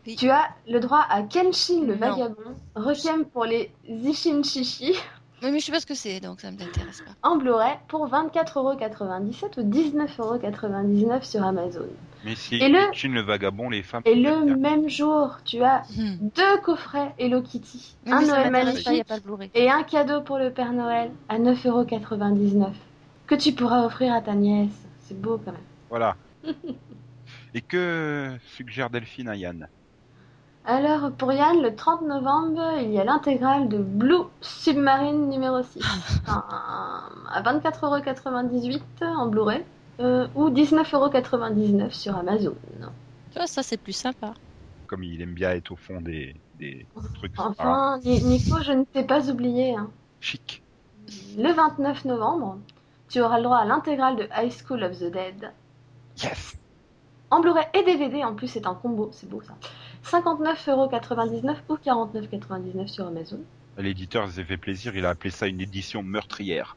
Oui. Tu as le droit à Kenshin le Non. vagabond, Requiem pour les Zishinshishi Oui, mais je sais pas ce que c'est, donc ça me t'intéresse pas. en Blu-ray pour 24,97€ ou 19,99€ sur Amazon. Mais si Et le- Chin le vagabond, les femmes. Et le bien. même jour, tu as Hmm. deux coffrets Hello Kitty, un mais Noël m'intéresse pas, y a magnifique pas et un cadeau pour le Père Noël à 9,99€ que tu pourras offrir à ta nièce. C'est beau quand même. Voilà. (laughs) Et que suggère Delphine à Yann? Alors, pour Yann, le 30 novembre, il y a l'intégrale de Blue Submarine numéro 6. Un- (laughs) à 24,98€ en Blu-ray euh, ou 19,99€ sur Amazon. Ça, c'est plus sympa. Comme il aime bien être au fond des, des trucs Enfin, Ni- Nico, je ne t'ai pas oublié. hein. chic. Le 29 novembre, tu auras le droit à l'intégrale de High School of the Dead. Yes En Blu-ray et DVD, en plus c'est un combo, c'est beau ça. 59,99€ ou 49,99€ sur Amazon. L'éditeur s'est fait plaisir, il a appelé ça une édition meurtrière.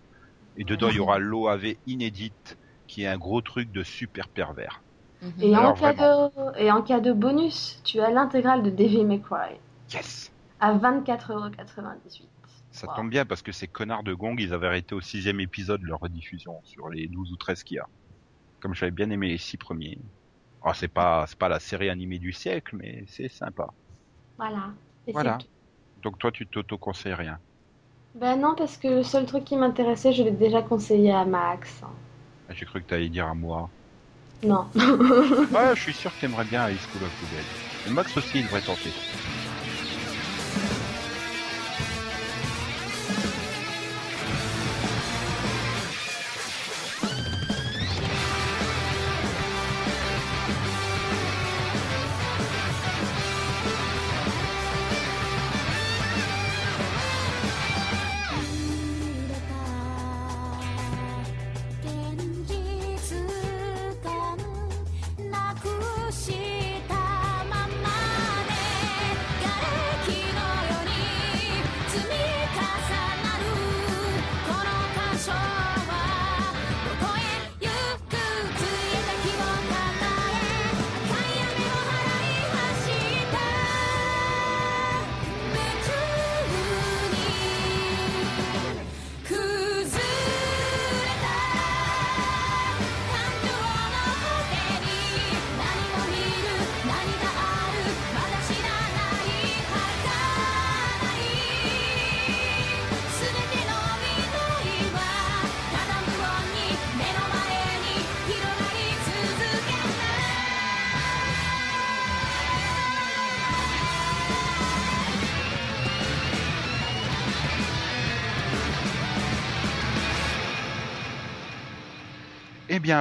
Et dedans, il y aura l'OAV inédite, qui est un gros truc de super pervers. Mhm. Et, en Alors, cadeau, et en cadeau bonus, tu as l'intégrale de Devil May Cry Yes à 24,98€. Ça Wow. tombe bien parce que ces connards de Gong, ils avaient arrêté au sixième épisode leur rediffusion sur les 12 ou 13 qu'il y a. Comme j'avais bien aimé les six premiers. Oh, c'est pas, c'est pas la série animée du siècle, mais c'est sympa. Voilà. Voilà. Donc toi, tu t'auto-conseilles rien? Ben non, parce que le seul truc qui m'intéressait, je l'ai déjà conseillé à Max. Ah, J'ai cru que t'allais dire à moi. Non. Ouais, (laughs) (laughs) je suis sûr que t'aimerais bien High School of Max aussi, il devrait tenter.「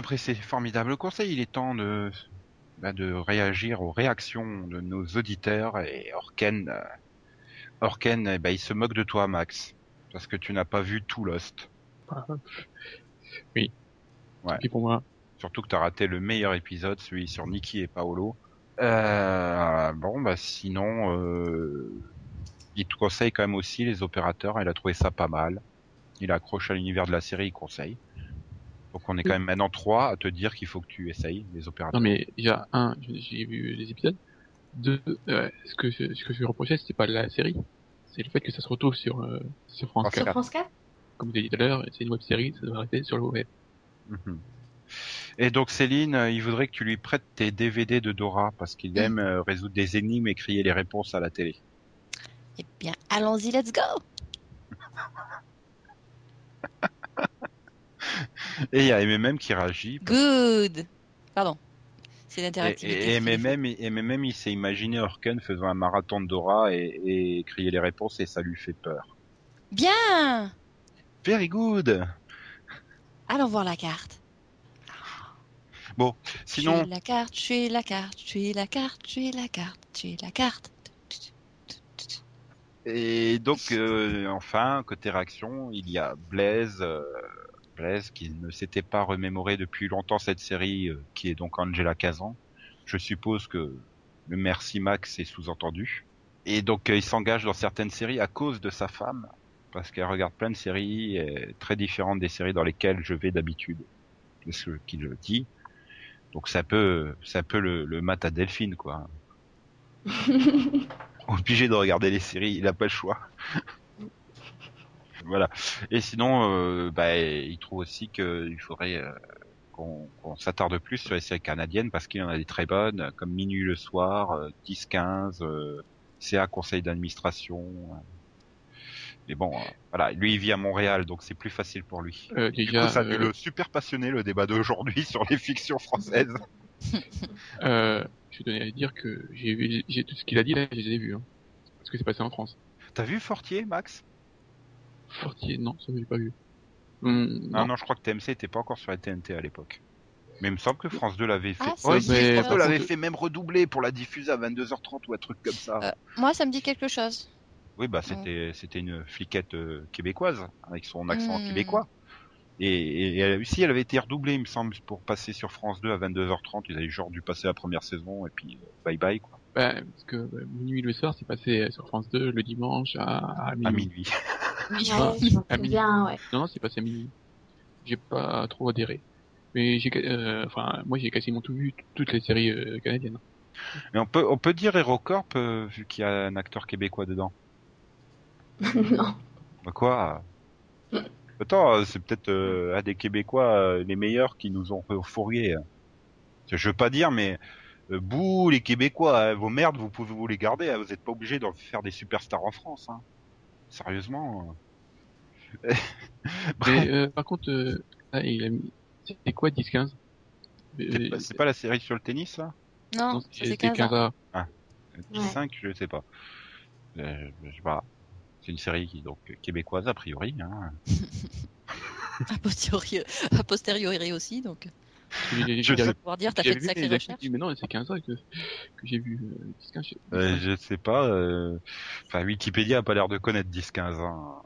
après ces formidables conseils, il est temps de, bah, de réagir aux réactions de nos auditeurs et Orken, euh, Orken, eh ben, il se moque de toi, Max, parce que tu n'as pas vu tout Lost. (laughs) Oui. Ouais. Et pour moi, Surtout que tu as raté le meilleur épisode, celui sur Nikki et Paolo. Euh, bon, bah sinon, euh, il te conseille quand même aussi les opérateurs. Il a trouvé ça pas mal. Il a accroché à l'univers de la série, il conseille. Donc on est quand même maintenant trois à te dire qu'il faut que tu essayes les opérateurs. non mais déjà un, j'ai- vu les épisodes. Deux, euh, ce que je- ce que je lui reprochais, c'était pas la série, c'est le fait que ça se retrouve sur euh, sur France France 4. Sur France 4 Comme vous avez dit tout à l'heure, c'est une web série, ça doit rester sur le web. Mhm. Et donc Céline, euh, il voudrait que tu lui prêtes tes DVD de Dora parce qu'il aime euh, résoudre des énigmes et crier les réponses à la télé. Eh bien, allons-y, let's go Et il y a MMM qui réagit. Good Pardon. C'est Et, l'interactivité. et, fait MMM, et MMM, il s'est imaginé Orken faisant un marathon de Dora et, et crier les réponses et ça lui fait peur. Bien Very good. Allons voir la carte. Sinon, Je suis la carte, je suis la carte, je suis la carte, je suis la carte, je suis la carte. et donc euh, enfin côté réaction, il y a Blaise, euh, Blaise qui ne s'était pas remémoré depuis longtemps cette série, euh, qui est donc Angela Kazan. Je suppose que le merci Max est sous-entendu. Et donc euh, il s'engage dans certaines séries à cause de sa femme, parce qu'elle regarde plein de séries très différentes des séries dans lesquelles je vais d'habitude. C'est ce qu'il dit. Donc ça peut, ça peut le, le mat à Delphine quoi. (laughs) Obligé de regarder les séries, il a pas le choix. Voilà. Et sinon, euh, bah, il trouve aussi qu'il faudrait euh, qu'on qu'on s'attarde plus sur les séries canadiennes parce qu'il y en a des très bonnes, comme Minuit le soir, euh, 10-15, euh, CA Conseil d'administration. euh. Mais bon, euh, voilà, lui il vit à Montréal, donc c'est plus facile pour lui. Euh, Du déjà, coup, ça euh, le super passionner le débat d'aujourd'hui (laughs) sur les fictions françaises. (laughs) euh, je tenais à dire que j'ai vu, j'ai tout ce qu'il a dit là, je les ai vus, hein. Parce que c'est passé en France. T'as vu Fortier, Max? Fortier, non, ça j'ai pas vu. Hum, Ah non. non, je crois que TMC était pas encore sur la TNT à l'époque. Mais il me semble que France 2 l'avait fait. Ah, oh, si, vrai. France 2 Par l'avait fait même redoubler pour la diffuser à 22h30 ou un truc comme ça. Euh, Moi, ça me dit quelque chose. Oui, bah c'était c'était une fliquette euh, québécoise avec son accent Hmm. québécois. Et, et, et elle, si elle avait été redoublée, il me semble, pour passer sur France 2 à 22h30, ils avaient genre dû passer la première saison et puis euh, bye bye quoi. Bah, parce que euh, minuit le soir, c'est passé sur France 2 le dimanche à, à minuit. À minuit. (laughs) Ouais, (laughs) Ah, à ouais. Non, non, c'est passé à minuit. J'ai pas trop adhéré. Mais j'ai, euh, enfin, moi j'ai quasiment tout vu, toutes les séries euh, canadiennes. Mais on peut on peut dire HeroCorp euh, vu qu'il y a un acteur québécois dedans. (laughs) non. Bah quoi? Attends, euh, c'est peut-être euh, un des Québécois euh, les meilleurs qui nous ont fourriés. Je veux pas dire, mais euh, bouh les Québécois, hein, vos merdes, vous pouvez vous les garder. hein, vous n'êtes pas obligés d'en faire des superstars en France. Hein. Sérieusement. euh. (laughs) Mais euh, par contre, euh, là, il a mis, c'est quoi 10-15 c'est Euh, pas- c'est pas la série sur le tennis, là Non, non, c'est c'est c'est 15 ans. 15A. 10-5, je sais pas. Euh, je sais pas. C'est une série qui donc québécoise a priori. Hein. (laughs) A posteriori, a posteriori aussi, donc Je j'ai- on va pouvoir dire t'as fait de sacrées recherches. mais non, c'est 15A que, que j'ai vu. Euh, 10-15, je- Euh, je sais pas. euh, Enfin, Wikipédia a pas l'air de connaître 10-15. Hein.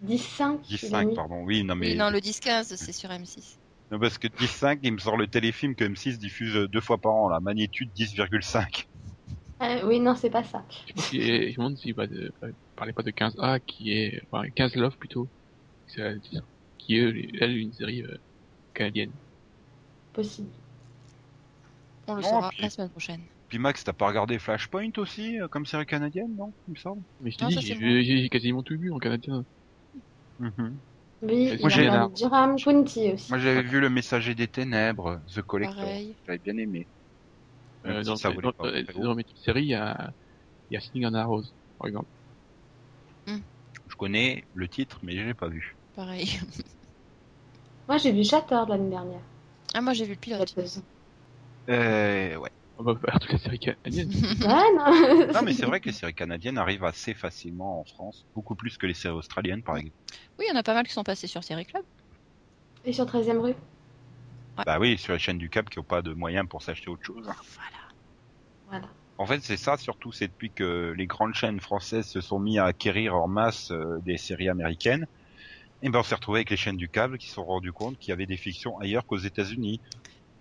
10-5. il a 10-5, mis. pardon. Oui, non mais. Oui, non, le 10-15, c'est sur M6. Non, parce que 10-5, il me sort le téléfilm que M6 diffuse euh, deux fois par an, la magnitude 10,5. Euh, oui, non, c'est pas ça. Je, me demande s'il va de, euh, parlait pas de 15A qui est, enfin 15 Love plutôt, C'est la- qui est elle une série euh, canadienne. Possible. On le Non, saura puis- la semaine prochaine. Puis Max, t'as pas regardé Flashpoint aussi, euh, comme série canadienne, non Il me semble? Mais je te Non, dis, ça, j'ai c'est j'ai quasiment tout vu en canadien. Mhm. Oui, Moi, il j'ai- a Durham County aussi. Moi, j'avais vu Le Messager des Ténèbres, The Collector. Pareil. J'avais bien aimé. Euh, si dans, ça dans, volait pas dans- haut. dans mes petites séries, il y a, il y a on Arrows, par exemple. Je connais le titre, mais je l'ai pas vu. Pareil. Moi, j'ai vu Shattered l'année dernière. Ah, moi j'ai vu le pilote. Euh, ouais. On va faire toutes les séries canadiennes. (laughs) Ouais, non. Non, mais c'est vrai que les séries canadiennes arrivent assez facilement en France, beaucoup plus que les séries australiennes, par exemple. Oui, il y en a pas mal qui sont passés sur Série Club. Et sur 13ème rue Bah oui, sur les chaînes du Cap qui n'ont pas de moyens pour s'acheter autre chose. Voilà. Voilà. En fait, c'est ça surtout, c'est depuis que les grandes chaînes françaises se sont mis à acquérir en masse euh, des séries américaines. Et ben, on s'est retrouvé avec les chaînes du câble qui se sont rendues compte qu'il y avait des fictions ailleurs qu'aux États-Unis.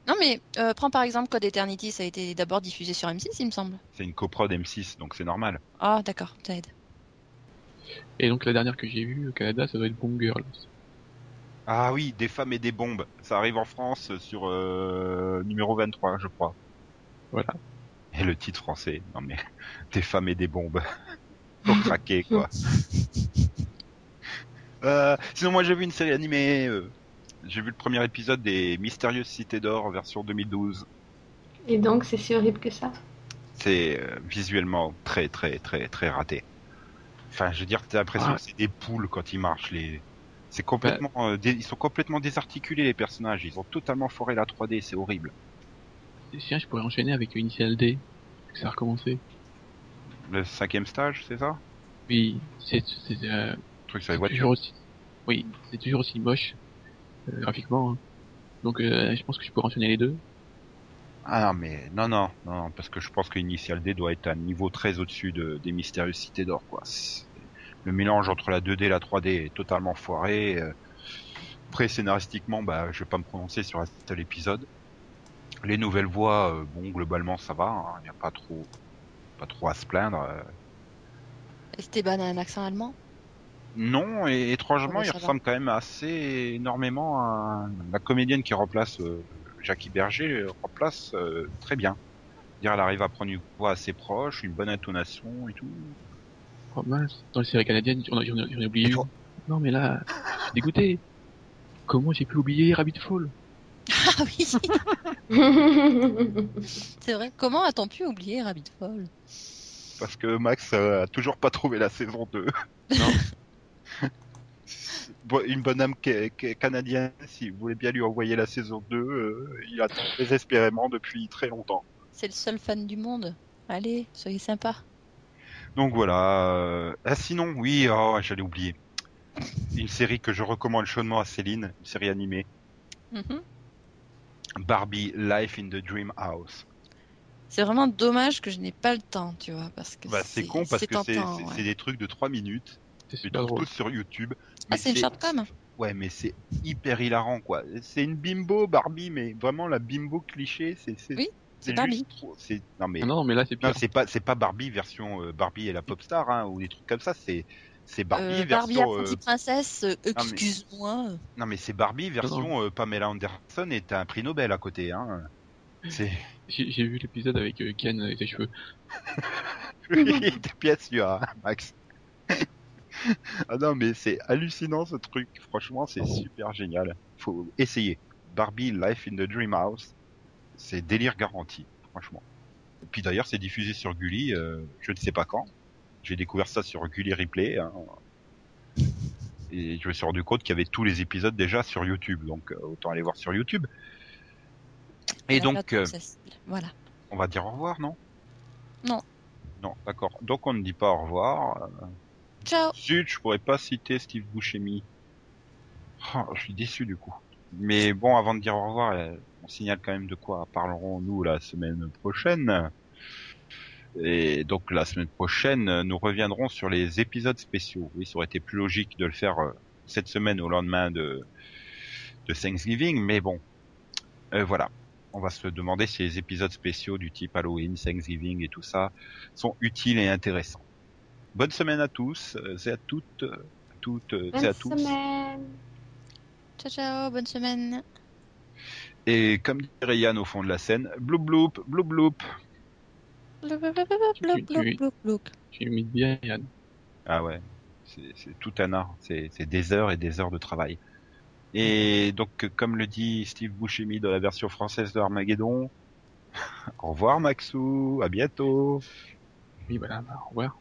Non, mais euh, prends par exemple Code Eternity, ça a été d'abord diffusé sur M6, il me semble. C'est une coprod M6, donc c'est normal. Ah, d'accord, ça aide. Et donc la dernière que j'ai vue au Canada, ça doit être Bomb Girls. Ah oui, des femmes et des bombes. Ça arrive en France sur euh, numéro 23, je crois. Voilà. Et le titre français, non mais, (laughs) des femmes et des bombes. (laughs) Pour craquer, quoi. (laughs) Euh, sinon, moi j'ai vu une série animée. euh, j'ai vu le premier épisode des Mystérieuses Cités d'Or version 2012. Et donc, c'est si horrible que ça? C'est euh, visuellement très très très très raté. Enfin, je veux dire, t'as l'impression Ah. que c'est des poules quand ils marchent. Les, c'est complètement, euh, dé- ils sont complètement désarticulés les personnages. Ils ont totalement foré la 3D. C'est horrible. Tiens, je pourrais enchaîner avec Initial D. que Ça a recommencé. Le cinquième stage, c'est ça? Oui, c'est euh, truc sur les c'est voitures. toujours aussi. Oui, c'est toujours aussi moche euh, graphiquement. hein. Donc euh, je pense que je pourrais enchaîner les deux. Ah non, mais non, non, non, parce que je pense que Initial D doit être à un niveau très au-dessus de, des mystérieuses cités d'or, quoi. Le mélange entre la 2D et la 3D est totalement foiré. euh. Après, scénaristiquement, bah, je vais pas me prononcer sur un seul épisode. Les nouvelles voix, euh, bon, globalement, ça va. Il n'y a pas trop, pas trop à se plaindre. Esteban a un accent allemand? Non, et étrangement, Ah bah, il va. ressemble quand même assez énormément à la comédienne qui remplace euh, Jackie Berger, euh, remplace euh, très bien. Dire, elle arrive à prendre une voix assez proche, une bonne intonation et tout. Oh mince, dans les séries canadiennes, j'en ai, oublié une. Non mais là, je suis dégoûté. Comment j'ai pu oublier Rabbit Fall? Ah oui, (laughs) c'est vrai. Comment a-t-on pu oublier Rabbit Fall? Parce que Max euh, a toujours pas trouvé la saison 2. Non. (laughs) Une bonne âme ca- ca- canadienne, si vous voulez bien lui envoyer la saison 2, euh, il attend désespérément depuis très longtemps. C'est le seul fan du monde. Allez, soyez sympa. Donc voilà. euh, Ah sinon, oui, oh, j'allais oublier. Une série que je recommande chaudement à Céline, une série animée. Mhm. Barbie Life in the Dream House. C'est vraiment dommage que je n'ai pas le temps, tu vois, parce que Bah, c'est con parce que ouais. c'est des trucs de 3 minutes, C'est mais super drôle. sur YouTube. Ah, Mais c'est une shortcom Ouais, mais c'est hyper hilarant, quoi. C'est une bimbo Barbie, mais vraiment la bimbo cliché, c'est c'est Oui, c'est juste Barbie. trop- c'est non mais Ah non, mais là c'est pire. non, c'est pas c'est pas Barbie version euh, Barbie et la pop star hein, ou des trucs comme ça, c'est c'est Barbie Euh, Barbie version apprentie euh, princesse, euh, mais- excuse-moi. non mais c'est Barbie version euh, Pamela Anderson et t'as un prix Nobel à côté hein. J'ai vu l'épisode avec euh, Ken et ses cheveux. (laughs) oui, des pièces lui hein, Max. (laughs) ah non mais c'est hallucinant ce truc, franchement c'est super génial. Faut essayer. Barbie Life in the Dream House, c'est délire garanti, franchement. Et puis d'ailleurs c'est diffusé sur Gulli, euh, je ne sais pas quand. J'ai découvert ça sur Gulli Replay. hein. Et je me suis rendu compte qu'il y avait tous les épisodes déjà sur YouTube, donc euh, autant aller voir sur YouTube. Et donc, euh. Voilà. on va dire au revoir, non? Non. Non, d'accord. Donc on ne dit pas au revoir. Ciao. Zut, je pourrais pas citer Steve Buscemi. Ah, je suis déçu du coup. Mais bon, avant de dire au revoir, euh, on signale quand même de quoi parlerons-nous la semaine prochaine. Et donc la semaine prochaine, euh, nous reviendrons sur les épisodes spéciaux. Oui, ça aurait été plus logique de le faire euh, cette semaine au lendemain de, de Thanksgiving, mais bon, Euh, voilà. On va se demander si les épisodes spéciaux du type Halloween, Thanksgiving et tout ça sont utiles et intéressants. Bonne semaine à tous, euh, et à toutes, euh, à toutes, euh, et Bonne à tous. semaine. Ciao, ciao. Bonne semaine. Et comme dirait Yann au fond de la scène, bloup bloup, bloup bloup. Bloup, bloup, bloup, bloup, Tu- imites bien Yann. Ah ouais, c'est c'est tout un art, c'est c'est des heures et des heures de travail. Et donc, comme le dit Steve Buscemi dans la version française de Armageddon, (laughs) au revoir Maxou, à bientôt. Oui, voilà, bah, au revoir.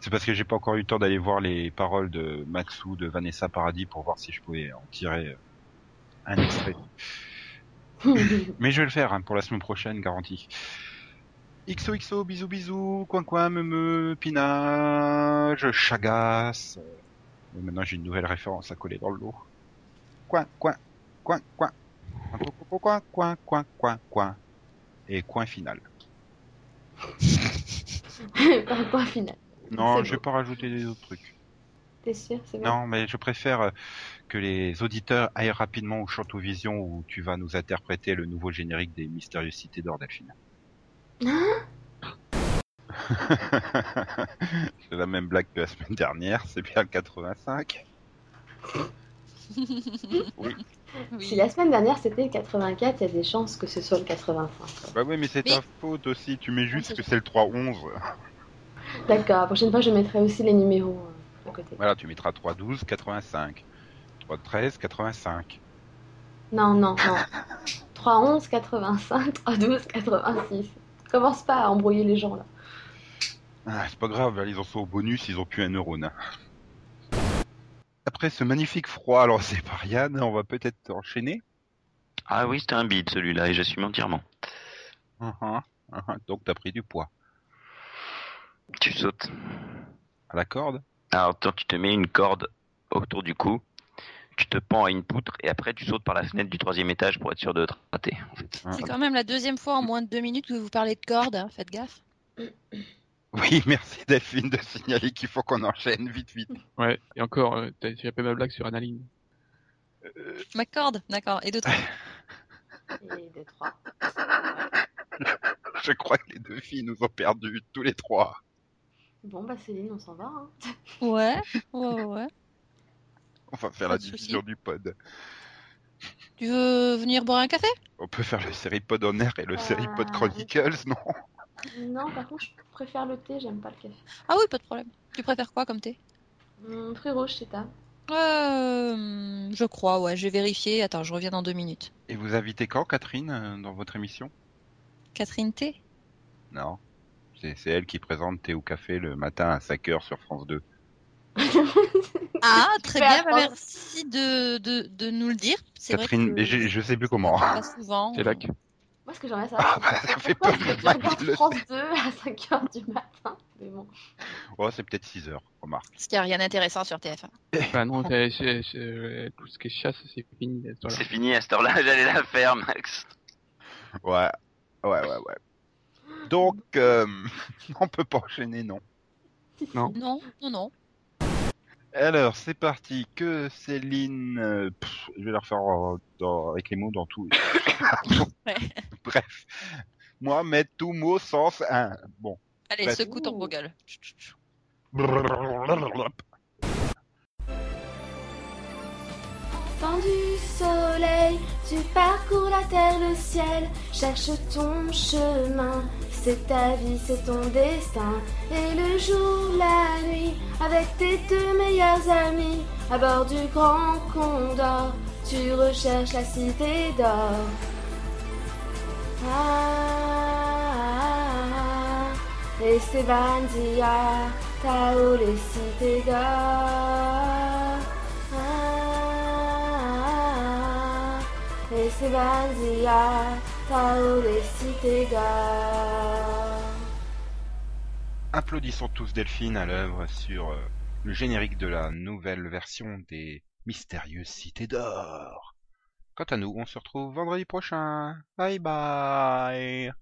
C'est parce que j'ai pas encore eu le temps d'aller voir les paroles de Maxou, de Vanessa Paradis pour voir si je pouvais en tirer euh, un extrait. (laughs) Mais je vais le faire hein, pour la semaine prochaine, garantie. XOXO, bisous bisous, coin coin, me me, pinage, chagasse. Maintenant j'ai une nouvelle référence à coller dans le lot. Coin, coin, coin, coin. Coin, coin, coin, coin, coin, coin, coin. Et coin final. (laughs) Par quoi final Non, je vais pas rajouter des autres trucs. T'es sûr C'est bon? Non, mais je préfère euh, que les auditeurs aillent rapidement au Chanteau Vision où tu vas nous interpréter le nouveau générique des Mystérieuses Cités d'Or Delphine. (laughs) c'est la même blague que la semaine dernière, c'est bien le 85. (laughs) Oui. Si la semaine dernière c'était le 84, il y a des chances que ce soit le 85. quoi. Bah oui, mais c'est Mais- ta faute aussi, tu mets juste c'est que c'est le 311. (laughs) D'accord, la prochaine fois je mettrai aussi les numéros euh, à côté. Voilà, tu mettras 312 85. 313 85. Non, non, non. 311, 85, 312, 86. Commence pas à embrouiller les gens là. Ah, c'est pas grave, ils en sont au bonus, ils ont plus un neurone. Après ce magnifique froid, alors c'est par Yann, on va peut-être enchaîner. Ah oui, c'était un bide celui-là et j'assume entièrement. Mhm, mhm. Donc t'as pris du poids. Tu sautes. À la corde Alors toi, tu te mets une corde autour du cou, tu te pends à une poutre et après tu sautes par la fenêtre du troisième étage pour être sûr de te rater. C'est quand même la deuxième fois en moins de deux minutes que vous parlez de corde. hein, Faites gaffe. Oui, (laughs) merci Delphine de signaler qu'il faut qu'on enchaîne vite vite. Ouais, et encore, euh, t'as fait ma blague sur Analine. Ma corde, d'accord. Et d'autres. (laughs) Et deux, trois. Je crois que les deux filles nous ont perdus, tous les trois. Bon bah Céline, on s'en va. Hein. (laughs) Ouais, ouais, ouais. On va faire Pas la division du pod. Tu veux venir boire un café? On peut faire le série pod en air et le Euh, série pod chronicles, non? Non, par contre, je préfère le thé, j'aime pas le café. Ah oui, pas de problème. Tu préfères quoi comme thé? Hum, fruits rouges, c'est ta. euh, Je crois, ouais. Je vais vérifier. Attends, je reviens dans deux minutes. Et vous invitez quand Catherine euh, dans votre émission? Catherine Thé? Non. C'est elle qui présente Thé ou Café le matin à 5h sur France 2. (laughs) Ah, très bien. bah, merci de, de, de nous le dire. Vrai Catherine, que je, je sais plus comment. pas souvent. C'est là que... Moi, ce que j'aimerais Ah, savoir, bah, c'est ça fait est-ce que tu regardes France (laughs) 2 à 5h du matin? Mais bon. Oh, c'est peut-être 6h, remarque. Parce qu'il n'y a rien d'intéressant sur TF1. Bah non, c'est- c'est- c'est- tout ce qui est chasse, c'est fini. à. C'est fini à cette heure-là, j'allais la faire, Max. Ouais, ouais, ouais, ouais. Donc, euh, (laughs) on peut pas enchaîner, non? Non. Non, non, non. Alors, c'est parti. Que Céline... euh, pff, je vais la refaire euh, dans- avec les mots dans tout. (laughs) Bref. Moi, mettre tout mot sens un. Bon. Allez, Bref. secoue ton beau gueule. Enfant du soleil, tu parcours la terre, le ciel, cherche ton chemin. C'est ta vie, c'est ton destin. Et le jour, la nuit, avec tes deux meilleurs amis, à bord du grand condor, tu recherches la cité d'or. Ah, Esteban Dia, Tao, les cités d'or. Ah, Esteban Dia, Tao, les cités d'or. Applaudissons tous Delphine à l'œuvre sur euh, le générique de la nouvelle version des Mystérieuses Cités d'Or. Quant à nous, on se retrouve vendredi prochain. Bye bye